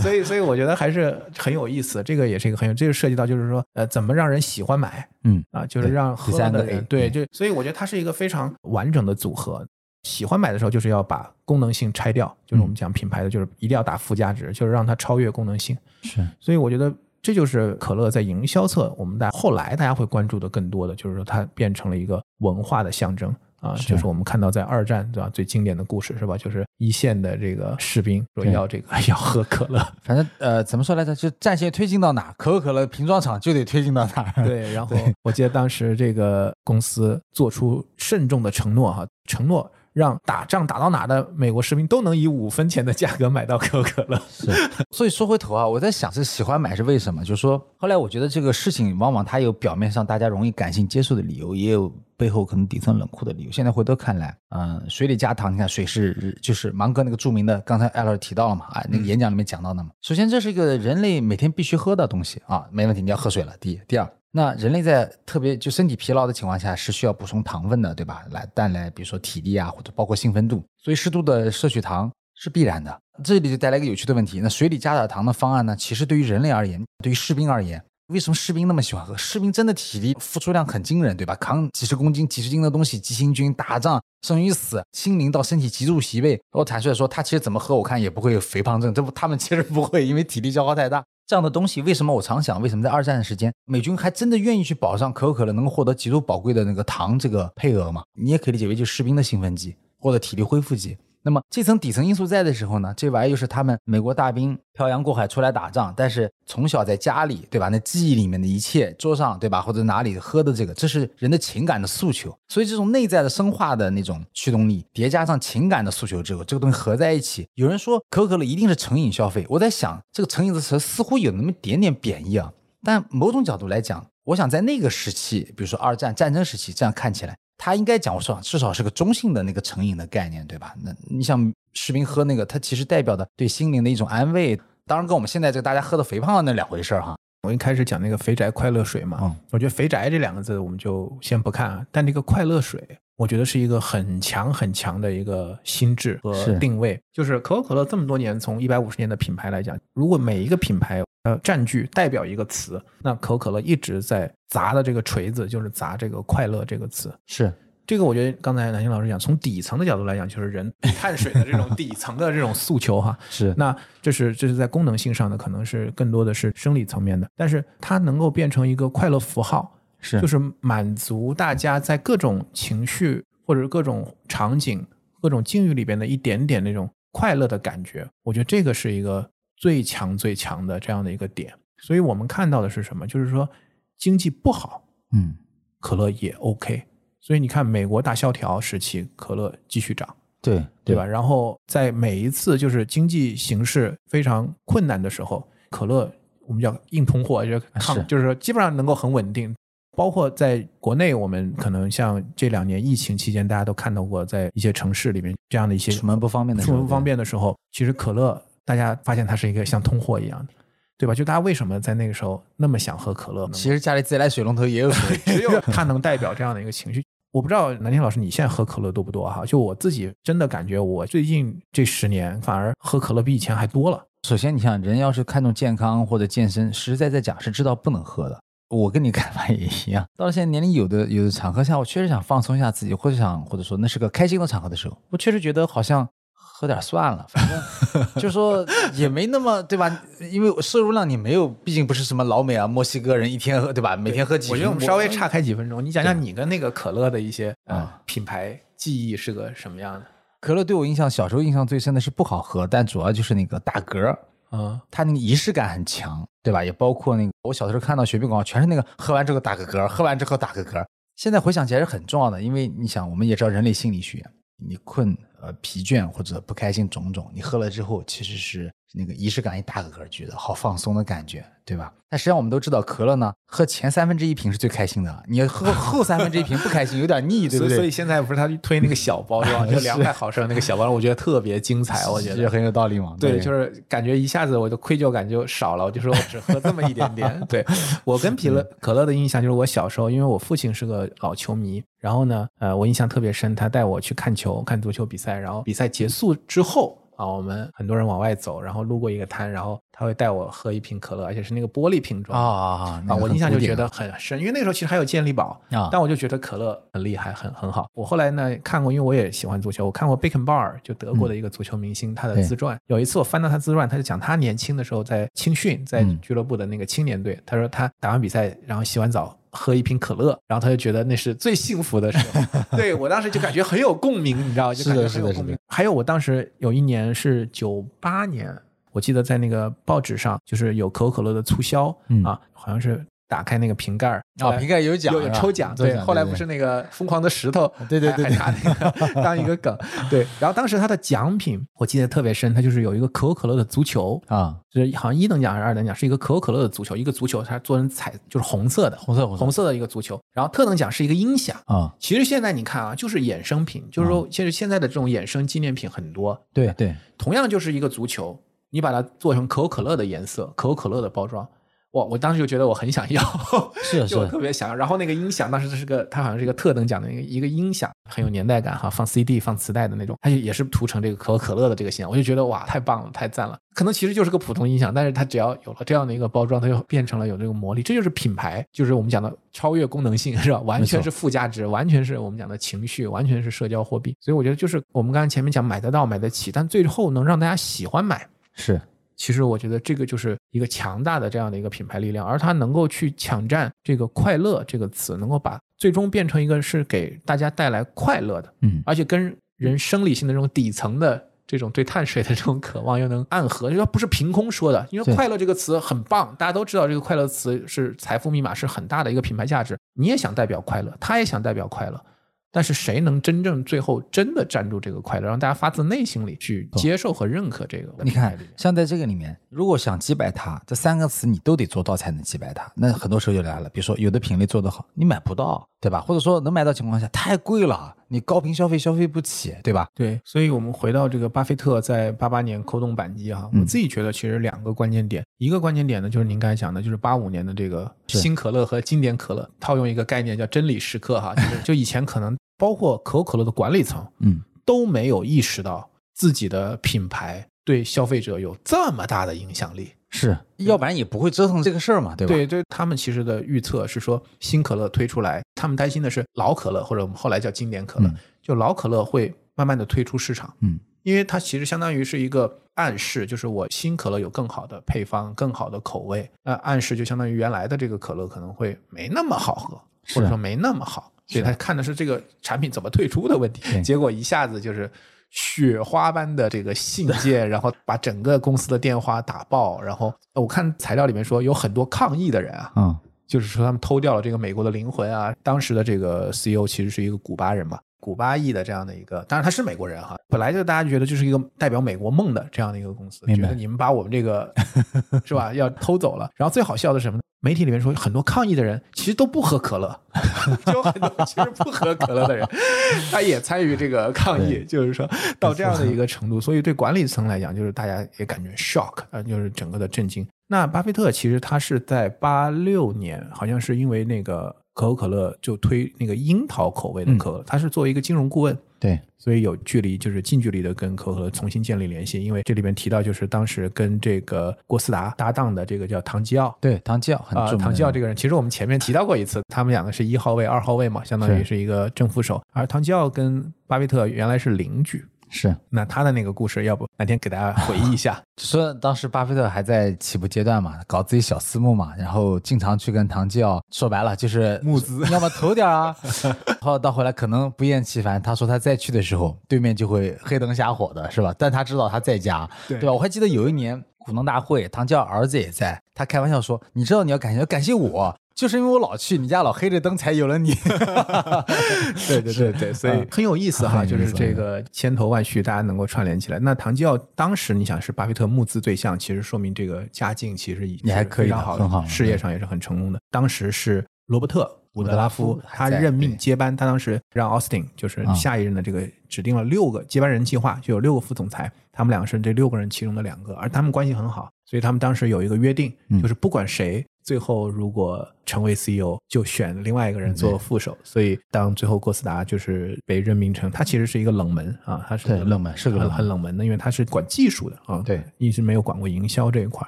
所以所以我觉得还是很有意思，这个也是一个很有，这个涉及到就是说呃怎么让人喜欢买，嗯啊，就是让喝的人对，就所以我觉得它是一个非常完整的组合。喜欢买的时候，就是要把功能性拆掉，就是我们讲品牌的，就是一定要打附加值，就是让它超越功能性。是，所以我觉得这就是可乐在营销侧，我们在后来大家会关注的更多的，就是说它变成了一个文化的象征啊，就是我们看到在二战对吧，最经典的故事是吧？就是一线的这个士兵说要这个 要喝可乐，反正呃怎么说来着，就战线推进到哪，可口可乐瓶装厂就得推进到哪。对，然 后我记得当时这个公司做出慎重的承诺哈，承诺。让打仗打到哪的美国士兵都能以五分钱的价格买到可口可乐。是，所以说回头啊，我在想是喜欢买是为什么？就是说，后来我觉得这个事情往往它有表面上大家容易感性接受的理由，也有背后可能底层冷酷的理由。现在回头看来，嗯，水里加糖，你看水是就是芒格那个著名的，刚才艾乐提到了嘛，啊，那个演讲里面讲到的嘛。首先，这是一个人类每天必须喝的东西啊，没问题，你要喝水了。第一，第二。那人类在特别就身体疲劳的情况下是需要补充糖分的，对吧？来带来比如说体力啊，或者包括兴奋度，所以适度的摄取糖是必然的。这里就带来一个有趣的问题：那水里加点糖的方案呢？其实对于人类而言，对于士兵而言，为什么士兵那么喜欢喝？士兵真的体力付出量很惊人，对吧？扛几十公斤、几十斤的东西，急行军打仗，生与死，心灵到身体极度疲惫。我坦率的说，他其实怎么喝，我看也不会有肥胖症。这不，他们其实不会，因为体力消耗太大。这样的东西，为什么我常想，为什么在二战的时间，美军还真的愿意去保障可口可乐能够获得极度宝贵的那个糖这个配额嘛？你也可以理解为就士兵的兴奋剂或者体力恢复剂。那么这层底层因素在的时候呢，这玩意儿又是他们美国大兵漂洋过海出来打仗，但是从小在家里，对吧？那记忆里面的一切，桌上，对吧？或者哪里喝的这个，这是人的情感的诉求。所以这种内在的生化的那种驱动力，叠加上情感的诉求之后，这个东西合在一起。有人说可口可乐一定是成瘾消费，我在想这个成瘾的词似乎有那么点点贬义啊。但某种角度来讲，我想在那个时期，比如说二战战争时期，这样看起来。他应该讲我说，至少是个中性的那个成瘾的概念，对吧？那你像士兵喝那个，它其实代表的对心灵的一种安慰，当然跟我们现在这个大家喝的肥胖的那两回事儿哈。我一开始讲那个肥宅快乐水嘛，嗯，我觉得肥宅这两个字我们就先不看啊，但这个快乐水，我觉得是一个很强很强的一个心智和定位。就是可口可乐这么多年从一百五十年的品牌来讲，如果每一个品牌。呃，占据代表一个词，那可口可乐一直在砸的这个锤子就是砸这个快乐这个词。是这个，我觉得刚才南星老师讲，从底层的角度来讲，就是人碳水的这种 底层的这种诉求哈。是，那这是这是在功能性上的，可能是更多的是生理层面的，但是它能够变成一个快乐符号，是就是满足大家在各种情绪或者各种场景、各种境遇里边的一点点那种快乐的感觉。我觉得这个是一个。最强最强的这样的一个点，所以我们看到的是什么？就是说经济不好，嗯，可乐也 OK。所以你看，美国大萧条时期，可乐继续涨，对对吧？然后在每一次就是经济形势非常困难的时候，可乐我们叫硬通货，就抗，就是说基本上能够很稳定。包括在国内，我们可能像这两年疫情期间，大家都看到过，在一些城市里面这样的一些出门不方便的出门不方便的时候，其实可乐。大家发现它是一个像通货一样的，对吧？就大家为什么在那个时候那么想喝可乐呢？其实家里自来水龙头也有水，只有它能代表这样的一个情绪。我不知道南天老师你现在喝可乐多不多哈？就我自己真的感觉，我最近这十年反而喝可乐比以前还多了。首先，你想人要是看重健康或者健身，实实在在讲是知道不能喝的。我跟你看法也一样。到了现在年龄有的有的场合下，我确实想放松一下自己，或者想或者说那是个开心的场合的时候，我确实觉得好像。喝点算了，反正 就说也没那么对吧？因为摄入量你没有，毕竟不是什么老美啊、墨西哥人一天喝对吧？每天喝几？我觉得我们稍微岔开几分钟，你讲讲你跟那个可乐的一些啊品牌记忆是个什么样的？可乐对我印象，小时候印象最深的是不好喝，但主要就是那个打嗝啊，它那个仪式感很强，对吧？也包括那个我小的时候看到雪碧广告，全是那个喝完之后打个嗝，喝完之后打个嗝。现在回想起来是很重要的，因为你想，我们也知道人类心理学，你困。呃，疲倦或者不开心种种，你喝了之后其实是那个仪式感一大个个觉得好放松的感觉，对吧？但实际上我们都知道，可乐呢，喝前三分之一瓶是最开心的，你喝 后三分之一瓶不开心，有点腻，对不对？所以现在不是他推那个小包装，就两百毫升那个小包装，我觉得特别精彩，我觉得很有道理嘛。对，就是感觉一下子我的愧疚感就少了，我就说我只喝这么一点点。对我跟皮乐可乐的印象就是我小时候，因为我父亲是个老球迷。然后呢，呃，我印象特别深，他带我去看球，看足球比赛。然后比赛结束之后。啊，我们很多人往外走，然后路过一个摊，然后他会带我喝一瓶可乐，而且是那个玻璃瓶装啊啊啊！我印象就觉得很深，因为那个时候其实还有健力宝啊，但我就觉得可乐很厉害，很很好。我后来呢看过，因为我也喜欢足球，我看过贝肯鲍尔，就德国的一个足球明星，他的自传。有一次我翻到他自传，他就讲他年轻的时候在青训，在俱乐部的那个青年队，他说他打完比赛，然后洗完澡。喝一瓶可乐，然后他就觉得那是最幸福的时候。对我当时就感觉很有共鸣，你知道，就感觉很有共鸣。还有我当时有一年是九八年，我记得在那个报纸上就是有可口可乐的促销啊，好像是。打开那个瓶盖儿啊，瓶盖有奖，有抽奖。对，后来不是那个疯狂的石头，对 对对，拿那个当一个梗。对，然后当时他的奖品我记得特别深，他就是有一个可口可乐的足球啊，就是好像一等奖还是二等奖，是一个可口可乐的足球，一个足球它做成彩就是红色的，红色红色的一个足球。然后特等奖是一个音响啊。其实现在你看啊，就是衍生品，就是说其实现在的这种衍生纪念品很多。对对，同样就是一个足球，你把它做成可口可乐的颜色，可口可乐的包装。我我当时就觉得我很想要，是是，特别想要。然后那个音响当时是个，它好像是一个特等奖的一个一个音响，很有年代感哈，放 CD 放磁带的那种，它也是涂成这个可口可乐的这个形象，我就觉得哇，太棒了，太赞了。可能其实就是个普通音响，但是它只要有了这样的一个包装，它就变成了有这个魔力。这就是品牌，就是我们讲的超越功能性，是吧？完全是附加值，完全是我们讲的情绪，完全是社交货币。所以我觉得就是我们刚才前面讲买得到买得起，但最后能让大家喜欢买是。其实我觉得这个就是一个强大的这样的一个品牌力量，而它能够去抢占这个“快乐”这个词，能够把最终变成一个是给大家带来快乐的，嗯，而且跟人生理性的这种底层的这种对碳水的这种渴望又能暗合，就说不是凭空说的，因为“快乐”这个词很棒，大家都知道这个“快乐”词是财富密码，是很大的一个品牌价值。你也想代表快乐，他也想代表快乐。但是谁能真正最后真的站住这个快乐，让大家发自内心里去接受和认可这个？你看，像在这个里面，如果想击败它，这三个词你都得做到才能击败它。那很多时候就来了，比如说有的品类做得好，你买不到，对吧？或者说能买到情况下太贵了，你高频消费消费不起，对吧？对，所以我们回到这个巴菲特在八八年扣动扳机哈，我自己觉得其实两个关键点，一个关键点呢就是您刚才讲的，就是八五年的这个新可乐和经典可乐，套用一个概念叫真理时刻哈，就是 就以前可能。包括可口可乐的管理层，嗯，都没有意识到自己的品牌对消费者有这么大的影响力，是，要不然也不会折腾这个事儿嘛，对吧？对对，他们其实的预测是说，新可乐推出来，他们担心的是老可乐或者我们后来叫经典可乐，就老可乐会慢慢的退出市场，嗯，因为它其实相当于是一个暗示，就是我新可乐有更好的配方、更好的口味，那暗示就相当于原来的这个可乐可能会没那么好喝，或者说没那么好。所以他看的是这个产品怎么退出的问题，结果一下子就是雪花般的这个信件，然后把整个公司的电话打爆。然后我看材料里面说有很多抗议的人啊，嗯，就是说他们偷掉了这个美国的灵魂啊。当时的这个 CEO 其实是一个古巴人嘛，古巴裔的这样的一个，当然他是美国人哈。本来就大家觉得就是一个代表美国梦的这样的一个公司，觉得你们把我们这个 是吧要偷走了。然后最好笑的是什么呢？媒体里面说，很多抗议的人其实都不喝可乐，就很多其实不喝可乐的人，他也参与这个抗议，就是说到这样的一个程度，所以对管理层来讲，就是大家也感觉 shock 啊，就是整个的震惊。那巴菲特其实他是在八六年，好像是因为那个可口可乐就推那个樱桃口味的可乐，他是作为一个金融顾问。对，所以有距离，就是近距离的跟可口可乐重新建立联系。因为这里边提到，就是当时跟这个郭思达搭档的这个叫唐吉奥，对，唐吉奥很重。唐吉奥这个人，其实我们前面提到过一次，他们两个是一号位、二号位嘛，相当于是一个正副手。而唐吉奥跟巴菲特原来是邻居。是，那他的那个故事，要不哪天给大家回忆一下？说当时巴菲特还在起步阶段嘛，搞自己小私募嘛，然后经常去跟唐吉奥，说白了就是募资，要么投点啊。然后到后来可能不厌其烦，他说他再去的时候，对面就会黑灯瞎火的，是吧？但他知道他在家，对吧？我还记得有一年股东大会，唐吉奥儿子也在，他开玩笑说：“你知道你要感谢，要感谢我。”就是因为我老去你家老黑着灯，才有了你。对对对对，所以很有意思哈，就是这个千头万绪，大家能够串联起来。那唐吉奥当时你想是巴菲特募资对象，其实说明这个家境其实已你还可以很好，事业上也是很成功的。当时是罗伯特伍德拉夫他任命接班，他当时让奥斯汀就是下一任的这个指定了六个接班人计划，就有六个副总裁，他们两个是这六个人其中的两个，而他们关系很好，所以他们当时有一个约定，就是不管谁。最后，如果成为 CEO，就选另外一个人做副手。所以，当最后郭思达就是被任命成，他其实是一个冷门啊，他是冷门，是个很冷门的，因为他是管技术的啊，对，一直没有管过营销这一块。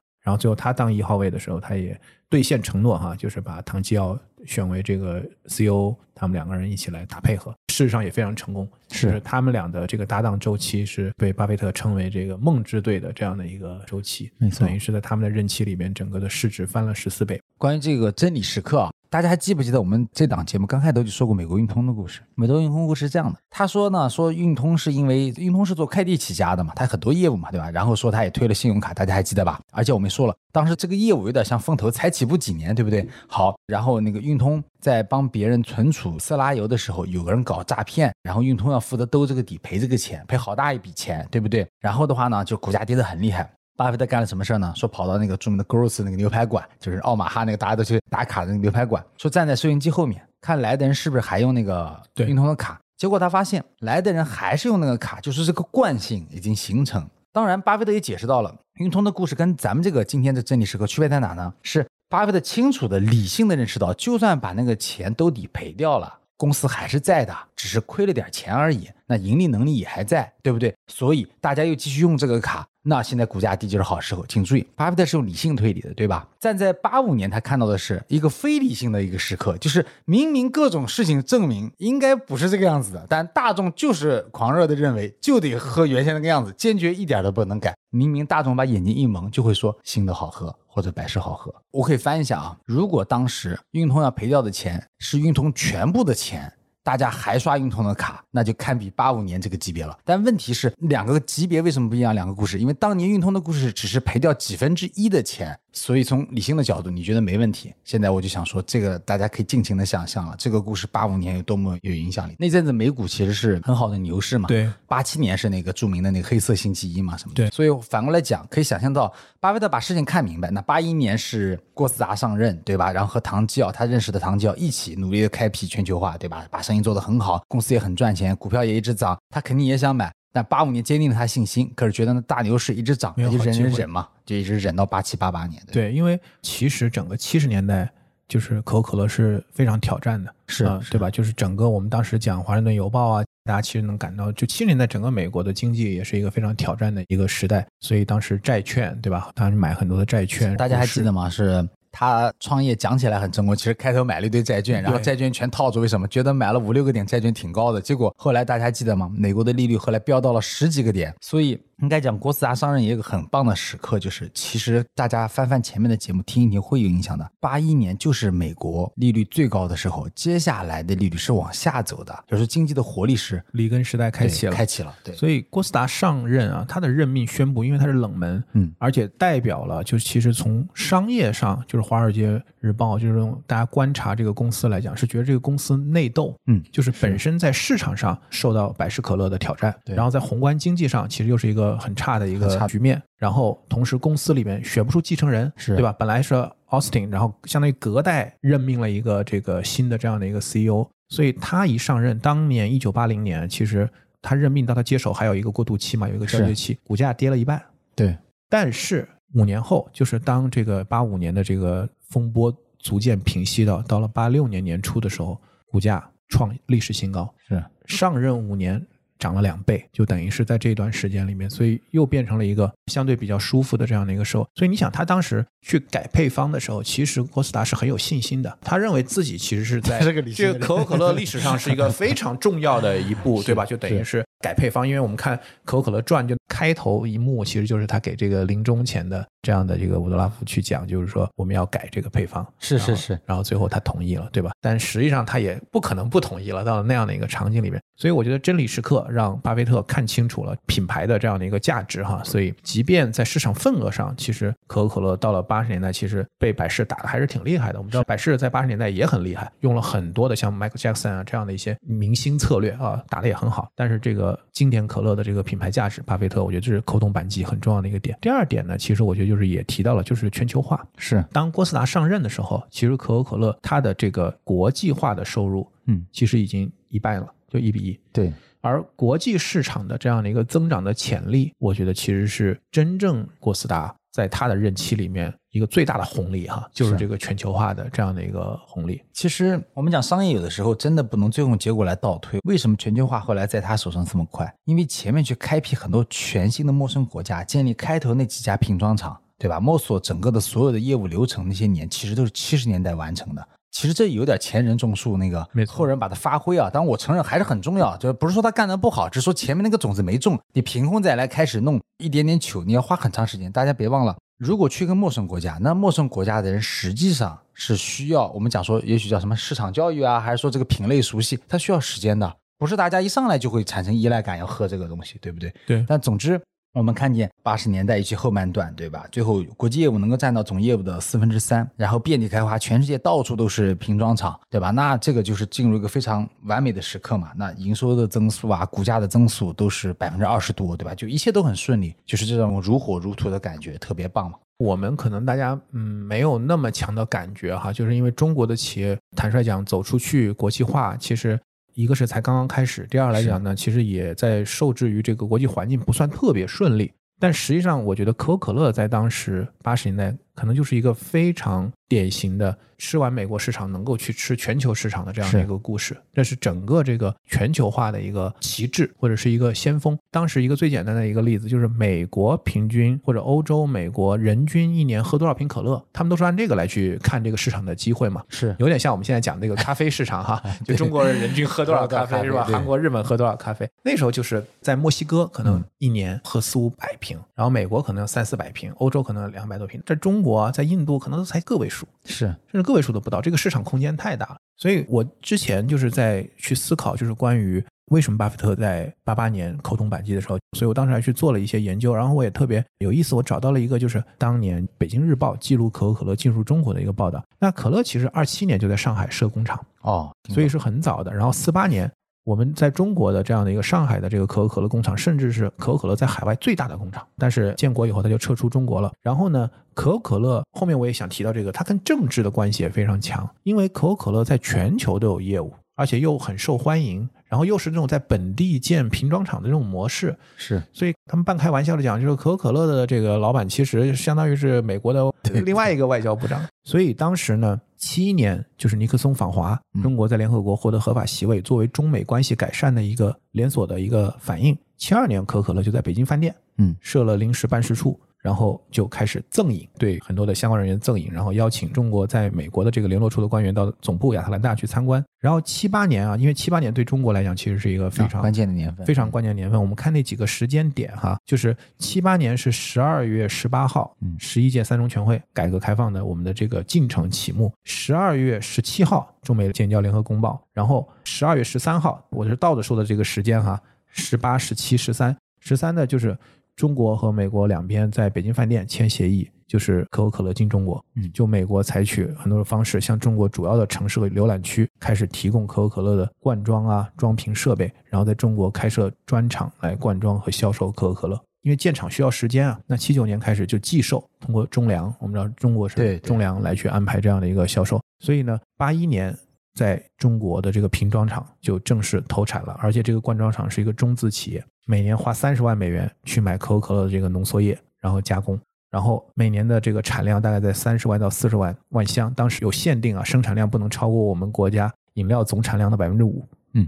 然后最后他当一号位的时候，他也兑现承诺哈，就是把唐吉奥选为这个 CEO，他们两个人一起来打配合，事实上也非常成功。是他们俩的这个搭档周期是被巴菲特称为这个梦之队的这样的一个周期，等于是在他们的任期里面，整个的市值翻了十四倍。关于这个真理时刻啊。大家还记不记得我们这档节目刚开头就说过美国运通的故事？美国运通故事是这样的，他说呢，说运通是因为运通是做快递起家的嘛，他很多业务嘛，对吧？然后说他也推了信用卡，大家还记得吧？而且我们说了，当时这个业务有点像风投，才起步几年，对不对？好，然后那个运通在帮别人存储色拉油的时候，有个人搞诈骗，然后运通要负责兜这个底，赔这个钱，赔好大一笔钱，对不对？然后的话呢，就股价跌得很厉害。巴菲特干了什么事儿呢？说跑到那个著名的 Gross 那个牛排馆，就是奥马哈那个大家都去打卡的那个牛排馆，说站在收银机后面看来的人是不是还用那个运通的卡。结果他发现来的人还是用那个卡，就是这个惯性已经形成。当然，巴菲特也解释到了运通的故事跟咱们这个今天的真理时刻区别在哪呢？是巴菲特清楚的、理性的认识到，就算把那个钱都理赔掉了。公司还是在的，只是亏了点钱而已。那盈利能力也还在，对不对？所以大家又继续用这个卡，那现在股价低就是好时候。请注意，巴菲特是用理性推理的，对吧？站在八五年，他看到的是一个非理性的一个时刻，就是明明各种事情证明应该不是这个样子的，但大众就是狂热的认为就得喝原先那个样子，坚决一点都不能改。明明大众把眼睛一蒙，就会说新的好喝或者百事好喝。我可以翻一下啊，如果当时运通要赔掉的钱是运通全部的钱。大家还刷运通的卡，那就堪比八五年这个级别了。但问题是，两个级别为什么不一样？两个故事，因为当年运通的故事只是赔掉几分之一的钱。所以从理性的角度，你觉得没问题？现在我就想说，这个大家可以尽情的想象了。这个故事八五年有多么有影响力？那阵子美股其实是很好的牛市嘛。对。八七年是那个著名的那个黑色星期一嘛，什么？对。所以反过来讲，可以想象到巴菲特把事情看明白。那八一年是郭思达上任，对吧？然后和唐基奥他认识的唐基奥一起努力的开辟全球化，对吧？把生意做得很好，公司也很赚钱，股票也一直涨，他肯定也想买。但八五年坚定了他信心，可是觉得那大牛市一直涨，就忍忍忍嘛，就一直忍到八七八八年。对，因为其实整个七十年代就是可口可乐是非常挑战的，是对吧？就是整个我们当时讲《华盛顿邮报》啊，大家其实能感到，就七十年代整个美国的经济也是一个非常挑战的一个时代，所以当时债券，对吧？当时买很多的债券，大家还记得吗？是。他创业讲起来很成功，其实开头买了一堆债券，然后债券全套住。为什么？觉得买了五六个点债券挺高的，结果后来大家记得吗？美国的利率后来飙到了十几个点，所以。应该讲，郭思达上任也有个很棒的时刻，就是其实大家翻翻前面的节目听一听会有影响的。八一年就是美国利率最高的时候，接下来的利率是往下走的，就是经济的活力是里根时代开启了，开启了。对，所以郭思达上任啊，他的任命宣布，因为他是冷门，嗯，而且代表了，就其实从商业上，就是《华尔街日报》就是大家观察这个公司来讲，是觉得这个公司内斗，嗯，就是本身在市场上受到百事可乐的挑战，对，然后在宏观经济上，其实又是一个。很差的一个局面，然后同时公司里面选不出继承人，是对吧？本来是 Austin，然后相当于隔代任命了一个这个新的这样的一个 CEO，所以他一上任，当年一九八零年，其实他任命到他接手还有一个过渡期嘛，有一个交接期，股价跌了一半。对，但是五年后，就是当这个八五年的这个风波逐渐平息到到了八六年年初的时候，股价创历史新高。是上任五年。涨了两倍，就等于是在这段时间里面，所以又变成了一个相对比较舒服的这样的一个时候。所以你想，他当时去改配方的时候，其实郭斯达是很有信心的。他认为自己其实是在 这个这个可口可乐历史上是一个非常重要的一步，对吧？就等于是改配方，因为我们看《可口可乐传》就开头一幕，其实就是他给这个临终前的这样的这个伍德拉夫去讲，就是说我们要改这个配方。是是是，然后最后他同意了，对吧？但实际上他也不可能不同意了，到了那样的一个场景里面。所以我觉得真理时刻让巴菲特看清楚了品牌的这样的一个价值哈。所以即便在市场份额上，其实可口可乐到了八十年代，其实被百事打的还是挺厉害的。我们知道百事在八十年代也很厉害，用了很多的像 Michael Jackson 啊这样的一些明星策略啊，打的也很好。但是这个经典可乐的这个品牌价值，巴菲特我觉得这是口懂扳机很重要的一个点。第二点呢，其实我觉得就是也提到了，就是全球化。是当郭思达上任的时候，其实可口可乐它的这个国际化的收入，嗯，其实已经一半了。就一比一，对。而国际市场的这样的一个增长的潜力，我觉得其实是真正郭思达在他的任期里面一个最大的红利哈，就是这个全球化的这样的一个红利。其实我们讲商业，有的时候真的不能最后结果来倒推。为什么全球化后来在他手上这么快？因为前面去开辟很多全新的陌生国家，建立开头那几家瓶装厂，对吧？摸索整个的所有的业务流程，那些年其实都是七十年代完成的。其实这有点前人种树，那个后人把它发挥啊。当然我承认还是很重要，就不是说他干的不好，只是说前面那个种子没种，你凭空再来开始弄一点点球，你要花很长时间。大家别忘了，如果去个陌生国家，那陌生国家的人实际上是需要我们讲说，也许叫什么市场教育啊，还是说这个品类熟悉，它需要时间的，不是大家一上来就会产生依赖感要喝这个东西，对不对？对。但总之。我们看见八十年代以及后半段，对吧？最后国际业务能够占到总业务的四分之三，然后遍地开花，全世界到处都是瓶装厂，对吧？那这个就是进入一个非常完美的时刻嘛。那营收的增速啊，股价的增速都是百分之二十多，对吧？就一切都很顺利，就是这种如火如荼的感觉，特别棒嘛。我们可能大家嗯没有那么强的感觉哈，就是因为中国的企业坦率讲走出去国际化，其实。一个是才刚刚开始，第二来讲呢，其实也在受制于这个国际环境不算特别顺利。但实际上，我觉得可口可乐在当时八十年代可能就是一个非常典型的吃完美国市场能够去吃全球市场的这样的一个故事。这是整个这个全球化的一个旗帜或者是一个先锋。当时一个最简单的一个例子就是美国平均或者欧洲、美国人均一年喝多少瓶可乐，他们都是按这个来去看这个市场的机会嘛。是有点像我们现在讲这个咖啡市场哈，就中国人人均喝多少咖啡是吧？韩国、日本喝多少咖啡？那时候就是在墨西哥可能一年喝四五百瓶，然后美国可能三四百瓶，欧洲可能两百多瓶，在中国在印度可能都才个位数，是甚至个位数都不到，这个市场空间太大了。所以我之前就是在去思考，就是关于为什么巴菲特在八八年口同板机的时候，所以我当时还去做了一些研究，然后我也特别有意思，我找到了一个就是当年北京日报记录可口可乐进入中国的一个报道。那可乐其实二七年就在上海设工厂哦，所以是很早的。然后四八年。我们在中国的这样的一个上海的这个可口可乐工厂，甚至是可口可乐在海外最大的工厂，但是建国以后它就撤出中国了。然后呢，可口可乐后面我也想提到这个，它跟政治的关系也非常强，因为可口可乐在全球都有业务，而且又很受欢迎，然后又是这种在本地建瓶装厂的这种模式，是，所以他们半开玩笑的讲，就是可口可乐的这个老板其实相当于是美国的另外一个外交部长。所以当时呢。七一年就是尼克松访华，中国在联合国获得合法席位，作为中美关系改善的一个连锁的一个反应。七二年，可口可乐就在北京饭店，嗯，设了临时办事处。然后就开始赠饮，对很多的相关人员赠饮，然后邀请中国在美国的这个联络处的官员到总部亚特兰大去参观。然后七八年啊，因为七八年对中国来讲其实是一个非常关键的年份，非常关键的年份。我们看那几个时间点哈，就是七八年是十二月十八号，十一届三中全会改革开放的我们的这个进程启幕。十二月十七号，中美建交联合公报。然后十二月十三号，我是倒着说的这个时间哈，十八、十七、十三，十三的就是。中国和美国两边在北京饭店签协议，就是可口可乐进中国。嗯，就美国采取很多的方式，向中国主要的城市和浏览区开始提供可口可乐的灌装啊、装瓶设备，然后在中国开设专厂来灌装和销售可口可乐。因为建厂需要时间啊，那七九年开始就寄售，通过中粮，我们知道中国是中粮来去安排这样的一个销售。所以呢，八一年在中国的这个瓶装厂就正式投产了，而且这个灌装厂是一个中资企业。每年花三十万美元去买可口可乐的这个浓缩液，然后加工，然后每年的这个产量大概在三十万到四十万万箱。当时有限定啊，生产量不能超过我们国家饮料总产量的百分之五。嗯，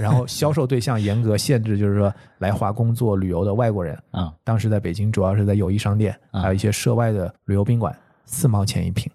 然后销售对象严格限制，就是说来华工作旅游的外国人。啊，当时在北京主要是在友谊商店，还有一些涉外的旅游宾馆，四毛钱一瓶。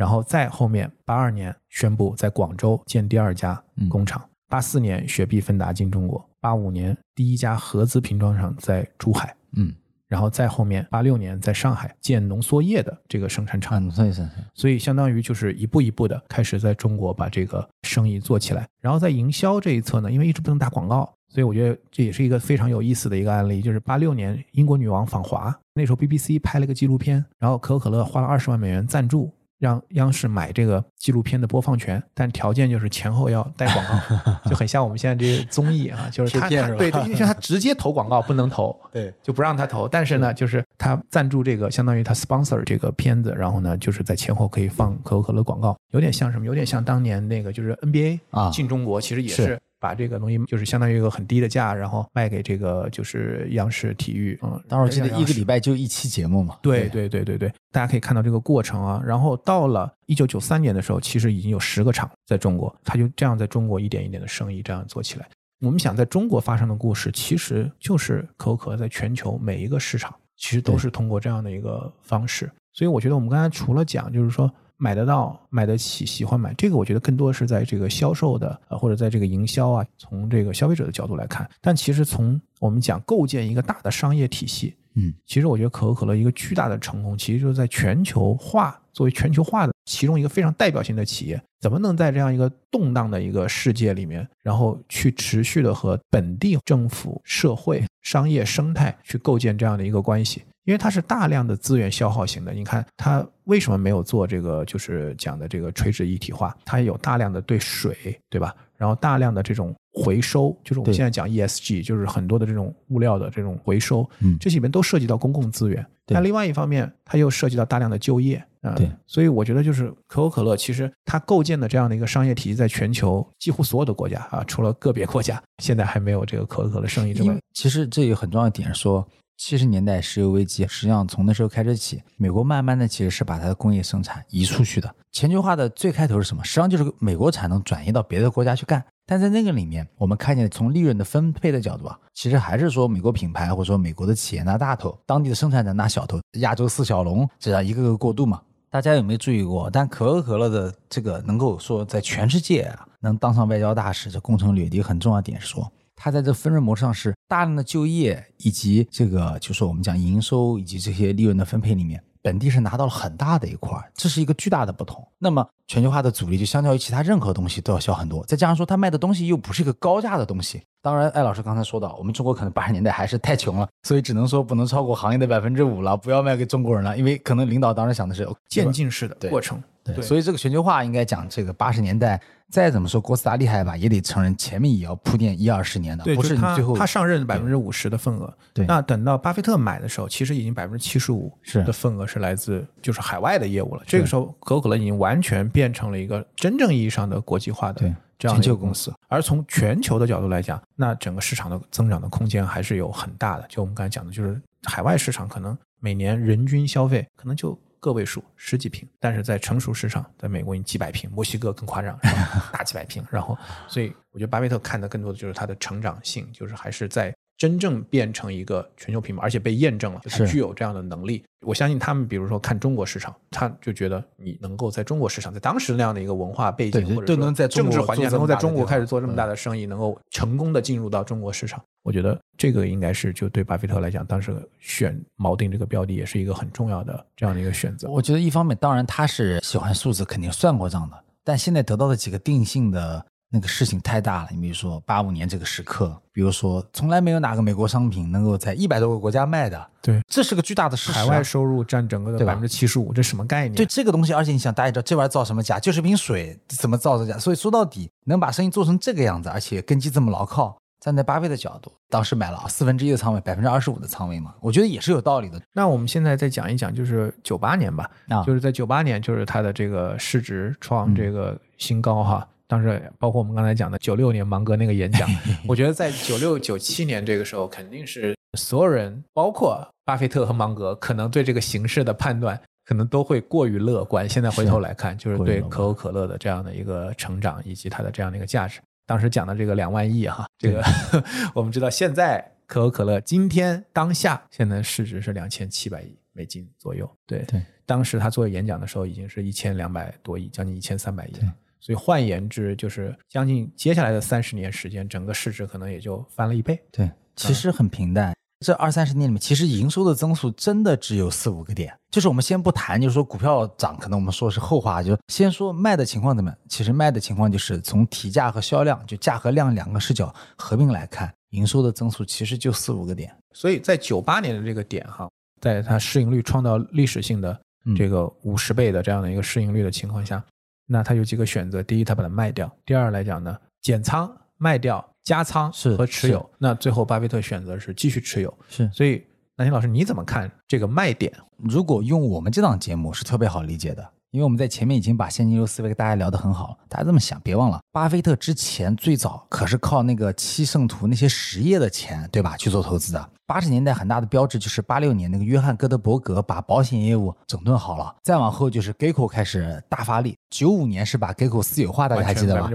啊，然后再后面八二年宣布在广州建第二家工厂。八四年雪碧芬达进中国，八五年第一家合资瓶装厂在珠海，嗯，然后再后面八六年在上海建浓缩液的这个生产厂，浓缩液生产，所以相当于就是一步一步的开始在中国把这个生意做起来。然后在营销这一侧呢，因为一直不能打广告，所以我觉得这也是一个非常有意思的一个案例，就是八六年英国女王访华，那时候 BBC 拍了个纪录片，然后可口可乐花了二十万美元赞助。让央视买这个纪录片的播放权，但条件就是前后要带广告，就很像我们现在这些综艺啊，就是他对，因为他直接投广告不能投，对，就不让他投。但是呢，就是他赞助这个，相当于他 sponsor 这个片子，然后呢，就是在前后可以放可口可乐广告，有点像什么？有点像当年那个就是 NBA 啊进中国，其实也是。把这个东西就是相当于一个很低的价，然后卖给这个就是央视体育。嗯，当时我记得一个礼拜就一期节目嘛。对对对对对，大家可以看到这个过程啊。然后到了一九九三年的时候，其实已经有十个厂在中国，他就这样在中国一点一点的生意这样做起来。我们想在中国发生的故事，其实就是可口可乐在全球每一个市场，其实都是通过这样的一个方式。所以我觉得我们刚才除了讲，就是说。买得到、买得起、喜欢买，这个我觉得更多是在这个销售的，呃，或者在这个营销啊，从这个消费者的角度来看。但其实从我们讲构建一个大的商业体系，嗯，其实我觉得可口可乐一个巨大的成功，其实就是在全球化作为全球化的其中一个非常代表性的企业，怎么能在这样一个动荡的一个世界里面，然后去持续的和本地政府、社会、商业生态去构建这样的一个关系？因为它是大量的资源消耗型的，你看它为什么没有做这个，就是讲的这个垂直一体化？它有大量的对水，对吧？然后大量的这种回收，就是我们现在讲 ESG，就是很多的这种物料的这种回收，嗯，这里面都涉及到公共资源。但另外一方面，它又涉及到大量的就业，啊，对。所以我觉得就是可口可乐，其实它构建的这样的一个商业体系，在全球几乎所有的国家啊，除了个别国家，现在还没有这个可口可乐生意这么。其实这个很重要的点说。七十年代石油危机，实际上从那时候开始起，美国慢慢的其实是把它的工业生产移出去的。全球化的最开头是什么？实际上就是美国产能转移到别的国家去干。但在那个里面，我们看见从利润的分配的角度啊，其实还是说美国品牌或者说美国的企业拿大头，当地的生产者拿小头，亚洲四小龙这样一个个过渡嘛。大家有没有注意过？但可口可乐的这个能够说在全世界啊能当上外交大使，这攻城略地很重要点是说。它在这分润模式上是大量的就业，以及这个就是我们讲营收以及这些利润的分配里面，本地是拿到了很大的一块，这是一个巨大的不同。那么全球化的阻力就相较于其他任何东西都要小很多，再加上说它卖的东西又不是一个高价的东西。当然，艾老师刚才说到，我们中国可能八十年代还是太穷了，所以只能说不能超过行业的百分之五了，不要卖给中国人了，因为可能领导当时想的是渐进式的过程。对，所以这个全球化应该讲这个八十年代。再怎么说郭思达厉害吧，也得承认前面也要铺垫一二十年的，不是最后他上任百分之五十的份额。对，那等到巴菲特买的时候，其实已经百分之七十五的份额是来自就是海外的业务了。这个时候可口可乐已经完全变成了一个真正意义上的国际化的这样的一个公司。而从全球的角度来讲，那整个市场的增长的空间还是有很大的。就我们刚才讲的，就是海外市场可能每年人均消费可能就。个位数十几平，但是在成熟市场，在美国你几百平，墨西哥更夸张，大几百平。然后，所以我觉得巴菲特看的更多的就是它的成长性，就是还是在真正变成一个全球品牌，而且被验证了，就是具有这样的能力。我相信他们，比如说看中国市场，他就觉得你能够在中国市场，在当时那样的一个文化背景或者能在政治环境，能够在中国开始做这么大的生意，能够成功的进入到中国市场。我觉得这个应该是就对巴菲特来讲，当时选锚定这个标的也是一个很重要的这样的一个选择。我觉得一方面，当然他是喜欢数字，肯定算过账的。但现在得到的几个定性的那个事情太大了。你比如说八五年这个时刻，比如说从来没有哪个美国商品能够在一百多个国家卖的，对，这是个巨大的事实。海外收入占整个的百分之七十五，这什么概念？对这个东西，而且你想，大家知道这玩意儿造什么假？就是瓶水，怎么造的假？所以说到底，能把生意做成这个样子，而且根基这么牢靠。站在巴菲的角度，当时买了四分之一的仓位，百分之二十五的仓位嘛，我觉得也是有道理的。那我们现在再讲一讲，就是九八年吧，就是在九八年，就是它的这个市值创这个新高哈。当时包括我们刚才讲的九六年芒格那个演讲，我觉得在九六九七年这个时候，肯定是所有人，包括巴菲特和芒格，可能对这个形势的判断，可能都会过于乐观。现在回头来看，就是对可口可乐的这样的一个成长，以及它的这样的一个价值。当时讲的这个两万亿哈，这个 我们知道，现在可口可乐今天当下现在市值是两千七百亿美金左右。对对，当时他做演讲的时候已经是一千两百多亿，将近一千三百亿。所以换言之，就是将近接下来的三十年时间，整个市值可能也就翻了一倍。对，其实很平淡。这二三十年里面，其实营收的增速真的只有四五个点。就是我们先不谈，就是说股票涨，可能我们说是后话，就先说卖的情况怎么样。其实卖的情况就是从提价和销量，就价和量两个视角合并来看，营收的增速其实就四五个点。所以在九八年的这个点哈，在它市盈率创造历史性的这个五十倍的这样的一个市盈率的情况下，那它有几个选择：第一，它把它卖掉；第二来讲呢，减仓卖掉。加仓是和持有，那最后巴菲特选择是继续持有。是，所以南青老师你怎么看这个卖点？如果用我们这档节目是特别好理解的，因为我们在前面已经把现金流思维跟大家聊得很好了。大家这么想，别忘了，巴菲特之前最早可是靠那个七圣图那些实业的钱，对吧，去做投资的。八十年代很大的标志就是八六年那个约翰戈德伯格把保险业务整顿好了，再往后就是 Geico 开始大发力。九五年是把 Geico 私有化，大家还记得吗？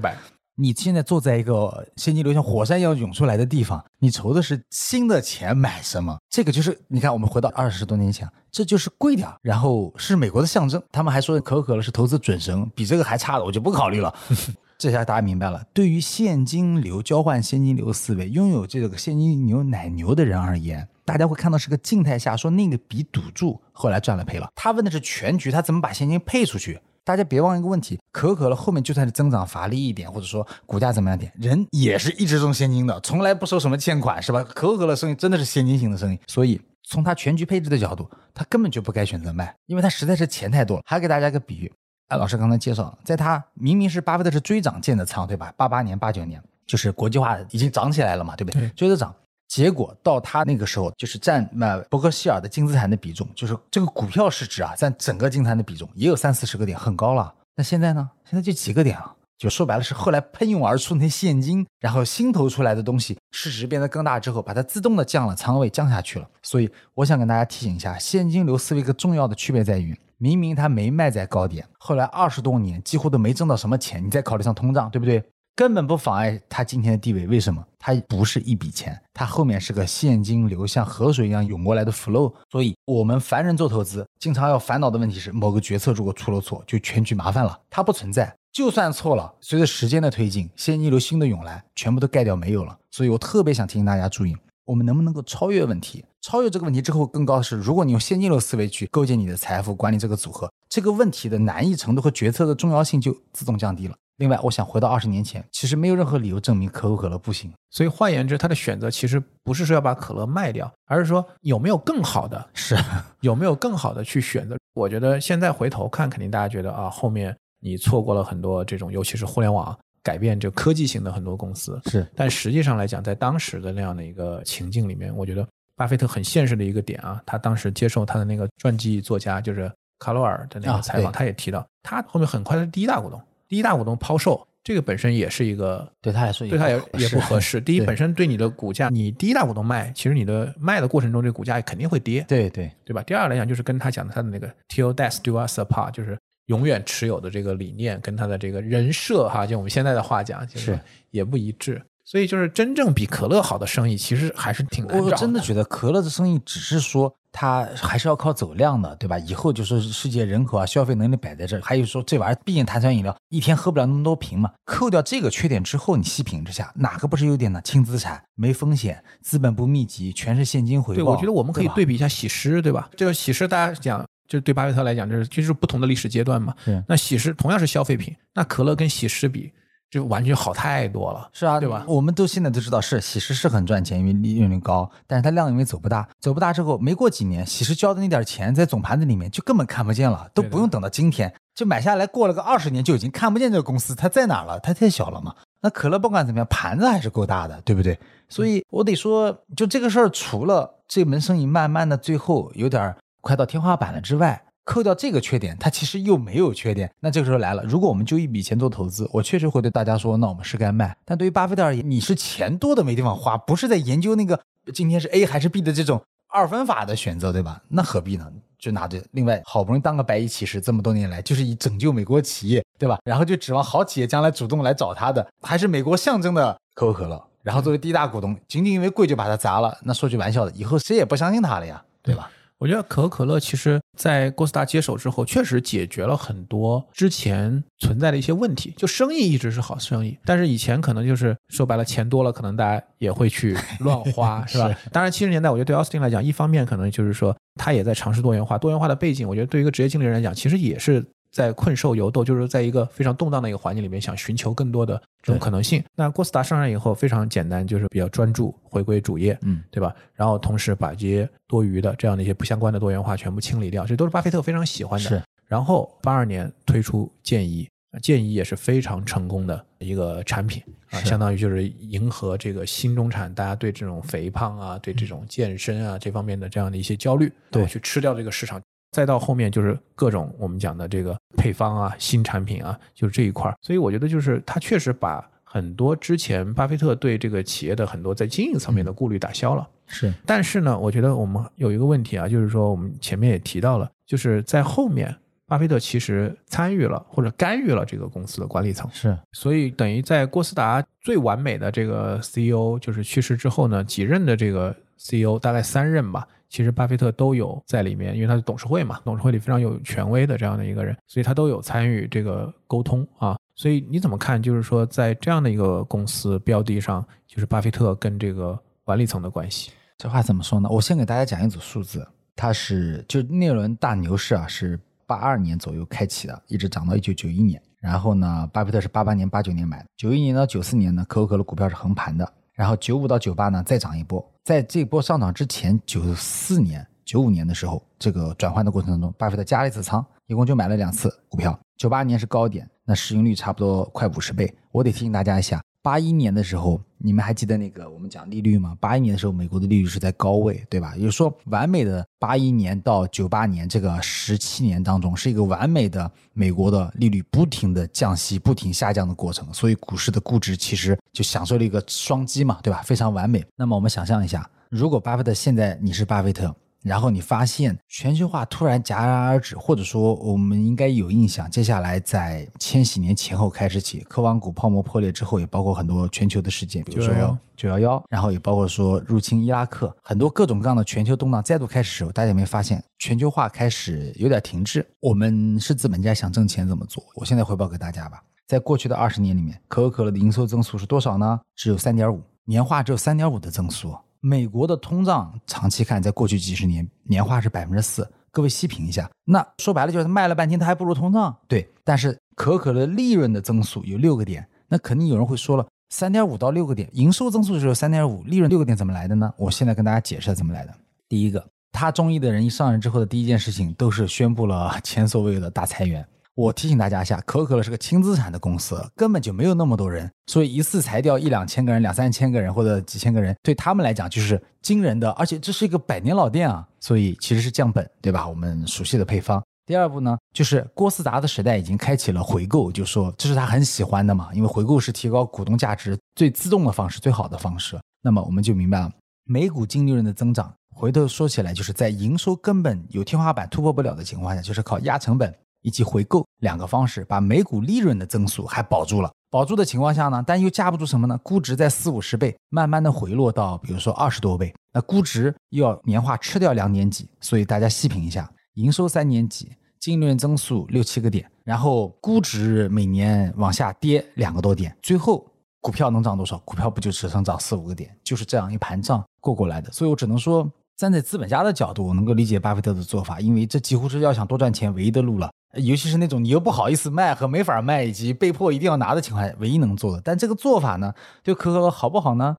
你现在坐在一个现金流像火山一样涌出来的地方，你筹的是新的钱买什么？这个就是你看，我们回到二十多年前，这就是贵点然后是美国的象征。他们还说可口可乐是投资准绳，比这个还差的我就不考虑了。这下大家明白了，对于现金流交换现金流思维，拥有这个现金流奶牛的人而言，大家会看到是个静态下说那个比赌注，后来赚了赔了。他问的是全局，他怎么把现金配出去？大家别忘一个问题，可口可乐后面就算是增长乏力一点，或者说股价怎么样点，人也是一直中现金的，从来不收什么欠款，是吧？可口可乐生意真的是现金型的生意，所以从它全局配置的角度，它根本就不该选择卖，因为它实在是钱太多了。还给大家一个比喻，哎，老师刚才介绍了，在它明明是巴菲特是追涨建的仓，对吧？八八年、八九年就是国际化已经涨起来了嘛，对不对？追着涨。结果到他那个时候，就是占那伯克希尔的净资产的比重，就是这个股票市值啊，占整个净资产的比重也有三四十个点，很高了。那现在呢？现在就几个点啊，就说白了是后来喷涌而出那些现金，然后新投出来的东西市值变得更大之后，把它自动的降了仓位，降下去了。所以我想跟大家提醒一下，现金流思维一个重要的区别在于，明明它没卖在高点，后来二十多年几乎都没挣到什么钱，你再考虑上通胀，对不对？根本不妨碍它今天的地位。为什么？它不是一笔钱，它后面是个现金流，像河水一样涌过来的 flow。所以，我们凡人做投资，经常要烦恼的问题是，某个决策如果出了错，就全局麻烦了。它不存在。就算错了，随着时间的推进，现金流新的涌来，全部都盖掉没有了。所以我特别想提醒大家注意，我们能不能够超越问题？超越这个问题之后，更高的是，如果你用现金流思维去构建你的财富管理这个组合，这个问题的难易程度和决策的重要性就自动降低了。另外，我想回到二十年前，其实没有任何理由证明可口可乐不行。所以换言之，他的选择其实不是说要把可乐卖掉，而是说有没有更好的，是有没有更好的去选择。我觉得现在回头看，肯定大家觉得啊，后面。你错过了很多这种，尤其是互联网改变这科技型的很多公司是，但实际上来讲，在当时的那样的一个情境里面，我觉得巴菲特很现实的一个点啊，他当时接受他的那个传记作家就是卡罗尔的那个采访，他也提到，他后面很快是第一大股东，第一大股东抛售，这个本身也是一个对他来说对他也也不合适。第一，本身对你的股价，你第一大股东卖，其实你的卖的过程中，这个股价肯定会跌，对对对吧？第二来讲，就是跟他讲的他的那个 till death do us apart，就是。永远持有的这个理念跟他的这个人设哈，就我们现在的话讲，就是也不一致。所以就是真正比可乐好的生意，其实还是挺难找。我真的觉得可乐的生意只是说它还是要靠走量的，对吧？以后就是世界人口啊，消费能力摆在这儿。还有说这玩意儿，毕竟碳酸饮料一天喝不了那么多瓶嘛。扣掉这个缺点之后，你细品之下，哪个不是优点呢？轻资产、没风险、资本不密集，全是现金回报。对，我觉得我们可以对比一下喜诗，对吧？这个喜诗大家讲。就是对巴菲特来讲，就是就是不同的历史阶段嘛。那喜诗同样是消费品，那可乐跟喜诗比，就完全好太多了。是啊，对吧？我们都现在都知道，是喜事是很赚钱，因为利润率高，但是它量因为走不大，走不大之后，没过几年，喜事交的那点钱在总盘子里面就根本看不见了，都不用等到今天，就买下来过了个二十年就已经看不见这个公司它在哪了，它太小了嘛。那可乐不管怎么样，盘子还是够大的，对不对？所以我得说，就这个事儿，除了这门生意慢慢的最后有点。快到天花板了之外，扣掉这个缺点，它其实又没有缺点。那这个时候来了，如果我们就一笔钱做投资，我确实会对大家说，那我们是该卖。但对于巴菲特而言，你是钱多的没地方花，不是在研究那个今天是 A 还是 B 的这种二分法的选择，对吧？那何必呢？就拿着另外好不容易当个白衣骑士，这么多年来就是以拯救美国企业，对吧？然后就指望好企业将来主动来找他的，还是美国象征的可口可乐。然后作为第一大股东，仅仅因为贵就把它砸了，那说句玩笑的，以后谁也不相信他了呀，对吧？我觉得可口可乐其实，在郭斯达接手之后，确实解决了很多之前存在的一些问题。就生意一直是好生意，但是以前可能就是说白了，钱多了，可能大家也会去 乱花，是吧？当然，七十年代，我觉得对奥斯汀来讲，一方面可能就是说他也在尝试多元化，多元化的背景，我觉得对于一个职业经理人来讲，其实也是。在困兽犹斗，就是在一个非常动荡的一个环境里面，想寻求更多的这种可能性。那郭斯达上任以后非常简单，就是比较专注，回归主业，嗯，对吧？然后同时把这些多余的这样的一些不相关的多元化全部清理掉，这都是巴菲特非常喜欢的。是。然后八二年推出建议，建议也是非常成功的一个产品啊，相当于就是迎合这个新中产大家对这种肥胖啊、对这种健身啊这方面的这样的一些焦虑，对，去吃掉这个市场。再到后面就是各种我们讲的这个配方啊、新产品啊，就是这一块儿。所以我觉得就是他确实把很多之前巴菲特对这个企业的很多在经营层面的顾虑打消了。是，但是呢，我觉得我们有一个问题啊，就是说我们前面也提到了，就是在后面巴菲特其实参与了或者干预了这个公司的管理层。是，所以等于在郭斯达最完美的这个 CEO 就是去世之后呢，几任的这个 CEO 大概三任吧。其实巴菲特都有在里面，因为他是董事会嘛，董事会里非常有权威的这样的一个人，所以他都有参与这个沟通啊。所以你怎么看？就是说，在这样的一个公司标的上，就是巴菲特跟这个管理层的关系，这话怎么说呢？我先给大家讲一组数字，它是就那轮大牛市啊，是八二年左右开启的，一直涨到一九九一年。然后呢，巴菲特是八八年、八九年买的，九一年到九四年呢，可口可乐股票是横盘的。然后九五到九八呢，再涨一波。在这波上涨之前，九四年、九五年的时候，这个转换的过程当中，巴菲特加了一次仓，一共就买了两次股票。九八年是高点，那市盈率差不多快五十倍。我得提醒大家一下，八一年的时候，你们还记得那个我们讲利率吗？八一年的时候，美国的利率是在高位，对吧？也就是说，完美的八一年到九八年这个十七年当中，是一个完美的美国的利率不停的降息、不停下降的过程。所以股市的估值其实就享受了一个双击嘛，对吧？非常完美。那么我们想象一下，如果巴菲特现在你是巴菲特。然后你发现全球化突然戛然而止，或者说我们应该有印象，接下来在千禧年前后开始起，科网股泡沫破裂之后，也包括很多全球的事件，比如说九幺幺，然后也包括说入侵伊拉克，很多各种各样的全球动荡再度开始时候，大家有没有发现全球化开始有点停滞？我们是资本家想挣钱怎么做？我现在汇报给大家吧，在过去的二十年里面，可口可乐的营收增速是多少呢？只有三点五，年化只有三点五的增速。美国的通胀长期看，在过去几十年年化是百分之四。各位细品一下，那说白了就是卖了半天，它还不如通胀。对，但是可可的利润的增速有六个点，那肯定有人会说了，三点五到六个点，营收增速只有三点五，利润六个点怎么来的呢？我现在跟大家解释怎么来的。第一个，他中意的人一上任之后的第一件事情，都是宣布了前所未有的大裁员。我提醒大家一下，可口可乐是个轻资产的公司，根本就没有那么多人，所以一次裁掉一两千个人、两三千个人或者几千个人，对他们来讲就是惊人的。而且这是一个百年老店啊，所以其实是降本，对吧？我们熟悉的配方。第二步呢，就是郭思达的时代已经开启了回购，就说这是他很喜欢的嘛，因为回购是提高股东价值最自动的方式、最好的方式。那么我们就明白了，每股净利润的增长，回头说起来，就是在营收根本有天花板突破不了的情况下，就是靠压成本。以及回购两个方式，把每股利润的增速还保住了。保住的情况下呢，但又架不住什么呢？估值在四五十倍，慢慢的回落到比如说二十多倍，那估值又要年化吃掉两点几。所以大家细品一下，营收三年几，净利润增速六七个点，然后估值每年往下跌两个多点，最后股票能涨多少？股票不就只能涨四五个点？就是这样一盘账过过来的。所以我只能说，站在资本家的角度，我能够理解巴菲特的做法，因为这几乎是要想多赚钱唯一的路了。尤其是那种你又不好意思卖和没法卖，以及被迫一定要拿的情况下，唯一能做的。但这个做法呢，对可口可乐好不好呢？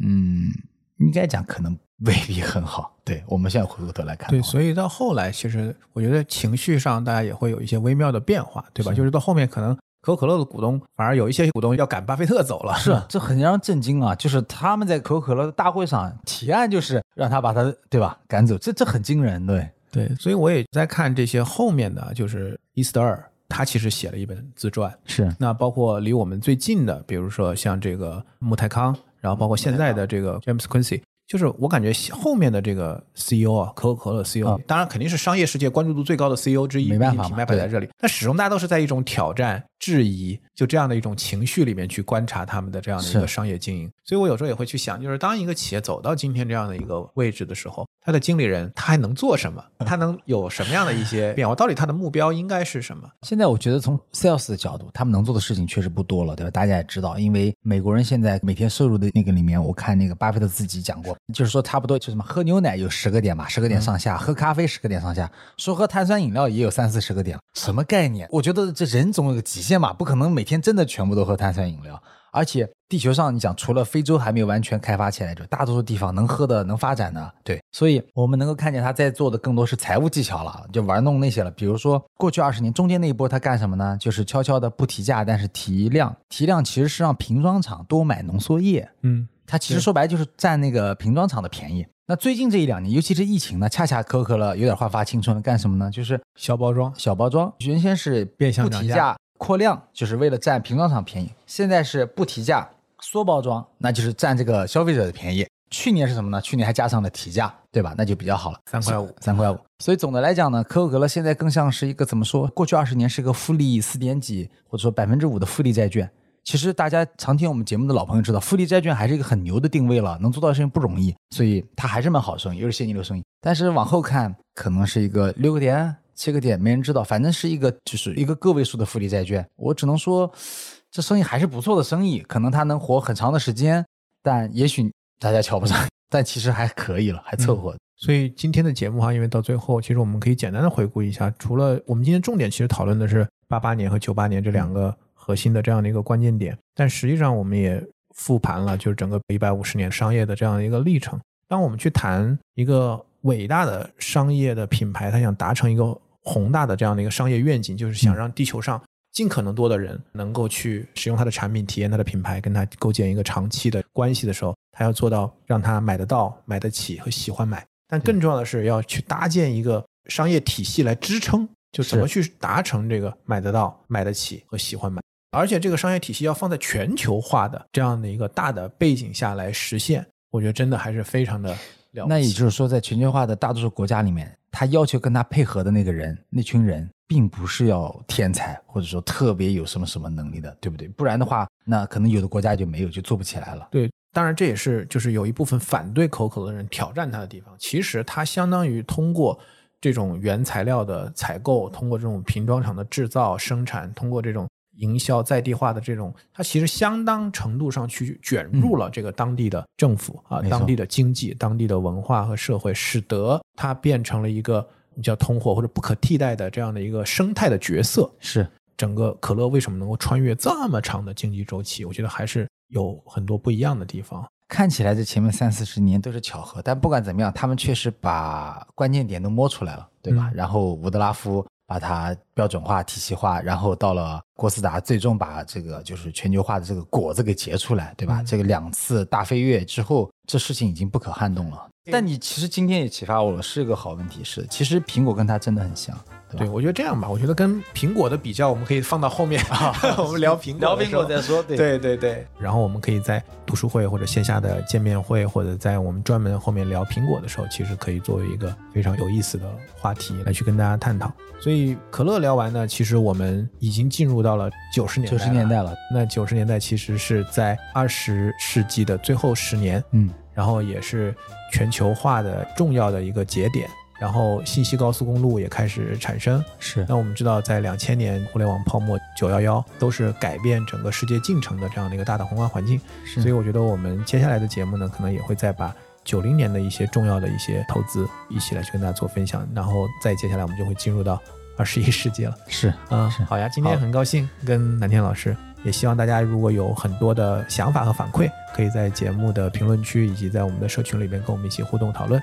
嗯，应该讲可能未必很好。对我们现在回过头来看，对，所以到后来，其实我觉得情绪上大家也会有一些微妙的变化，对吧？就是到后面可能可口可乐的股东反而有一些股东要赶巴菲特走了，是，这很让人震惊啊！就是他们在可口可乐的大会上提案，就是让他把他对吧赶走，这这很惊人，对。对，所以我也在看这些后面的就是伊斯德尔，他其实写了一本自传，是那包括离我们最近的，比如说像这个穆泰康，然后包括现在的这个 James Quincy。就是我感觉后面的这个 CEO 啊，可口可乐 CEO，当然肯定是商业世界关注度最高的 CEO 之一，没办法，品牌摆在这里。但始终大家都是在一种挑战、质疑，就这样的一种情绪里面去观察他们的这样的一个商业经营。所以我有时候也会去想，就是当一个企业走到今天这样的一个位置的时候，他的经理人他还能做什么？他能有什么样的一些变化？到底他的目标应该是什么？现在我觉得从 sales 的角度，他们能做的事情确实不多了，对吧？大家也知道，因为美国人现在每天收入的那个里面，我看那个巴菲特自己讲过，就是说差不多。就什么喝牛奶有十个点吧，十个点上下；喝咖啡十个点上下。说喝碳酸饮料也有三四十个点，什么概念？我觉得这人总有个极限嘛，不可能每天真的全部都喝碳酸饮料。而且地球上，你讲除了非洲还没有完全开发起来，就大多数地方能喝的、能发展的，对。所以我们能够看见他在做的更多是财务技巧了，就玩弄那些了。比如说过去二十年中间那一波，他干什么呢？就是悄悄的不提价，但是提量。提量其实是让瓶装厂多买浓缩液。嗯。它其实说白就是占那个瓶装厂的便宜。那最近这一两年，尤其是疫情呢，恰恰可口可乐有点焕发青春了。干什么呢？就是小包装，小包装。原先是变相不提价扩量，就是为了占瓶装厂便宜。现在是不提价缩包装，那就是占这个消费者的便宜。去年是什么呢？去年还加上了提价，对吧？那就比较好了，三块五，三块五。所以总的来讲呢，可口可乐现在更像是一个怎么说？过去二十年是个复利四点几，或者说百分之五的复利债券。其实大家常听我们节目的老朋友知道，复利债券还是一个很牛的定位了，能做到的事情不容易，所以它还是门好生意，又是现金流生意。但是往后看，可能是一个六个点、七个点，没人知道，反正是一个就是一个个位数的复利债券。我只能说，这生意还是不错的生意，可能它能活很长的时间，但也许大家瞧不上，但其实还可以了，还凑合。所以今天的节目哈，因为到最后，其实我们可以简单的回顾一下，除了我们今天重点其实讨论的是八八年和九八年这两个。核心的这样的一个关键点，但实际上我们也复盘了，就是整个一百五十年商业的这样的一个历程。当我们去谈一个伟大的商业的品牌，它想达成一个宏大的这样的一个商业愿景，就是想让地球上尽可能多的人能够去使用它的产品，体验它的品牌，跟它构建一个长期的关系的时候，他要做到让他买得到、买得起和喜欢买。但更重要的是要去搭建一个商业体系来支撑，就怎么去达成这个买得到、买得起和喜欢买。而且这个商业体系要放在全球化的这样的一个大的背景下来实现，我觉得真的还是非常的了。那也就是说，在全球化的大多数国家里面，他要求跟他配合的那个人、那群人。并不是要天才，或者说特别有什么什么能力的，对不对？不然的话，那可能有的国家就没有，就做不起来了。对，当然这也是就是有一部分反对可口可乐的人挑战他的地方。其实他相当于通过这种原材料的采购，通过这种瓶装厂的制造生产，通过这种营销在地化的这种，它其实相当程度上去卷入了这个当地的政府啊、当地的经济、当地的文化和社会，使得它变成了一个。叫通货或者不可替代的这样的一个生态的角色，是整个可乐为什么能够穿越这么长的经济周期？我觉得还是有很多不一样的地方。看起来这前面三四十年都是巧合，但不管怎么样，他们确实把关键点都摸出来了，对吧？然后伍德拉夫把它标准化、体系化，然后到了郭思达，最终把这个就是全球化的这个果子给结出来，对吧？这个两次大飞跃之后，这事情已经不可撼动了。但你其实今天也启发我了，是一个好问题。是，其实苹果跟它真的很像。对，我觉得这样吧，我觉得跟苹果的比较，我们可以放到后面，啊 我们聊苹果，聊苹果再说。对对对对。然后我们可以在读书会或者线下的见面会，或者在我们专门后面聊苹果的时候，其实可以作为一个非常有意思的话题来去跟大家探讨。所以可乐聊完呢，其实我们已经进入到了九十年代九十年代了。那九十年代其实是在二十世纪的最后十年，嗯。然后也是全球化的重要的一个节点，然后信息高速公路也开始产生。是，那我们知道，在两千年互联网泡沫、九幺幺都是改变整个世界进程的这样的一个大的宏观环境。是，所以我觉得我们接下来的节目呢，可能也会再把九零年的一些重要的一些投资一起来去跟大家做分享，然后再接下来我们就会进入到二十一世纪了。是，嗯，好呀，今天很高兴跟南天老师。也希望大家如果有很多的想法和反馈，可以在节目的评论区以及在我们的社群里边跟我们一起互动讨论。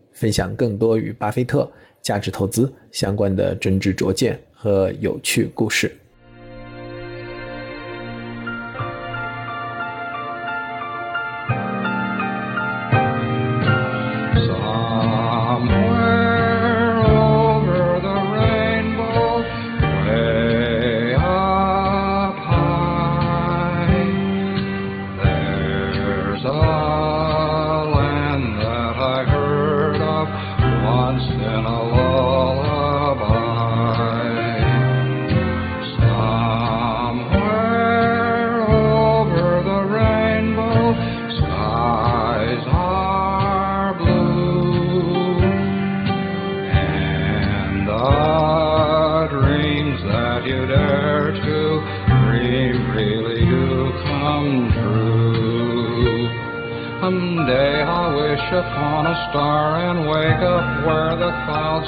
分享更多与巴菲特价值投资相关的真知灼见和有趣故事。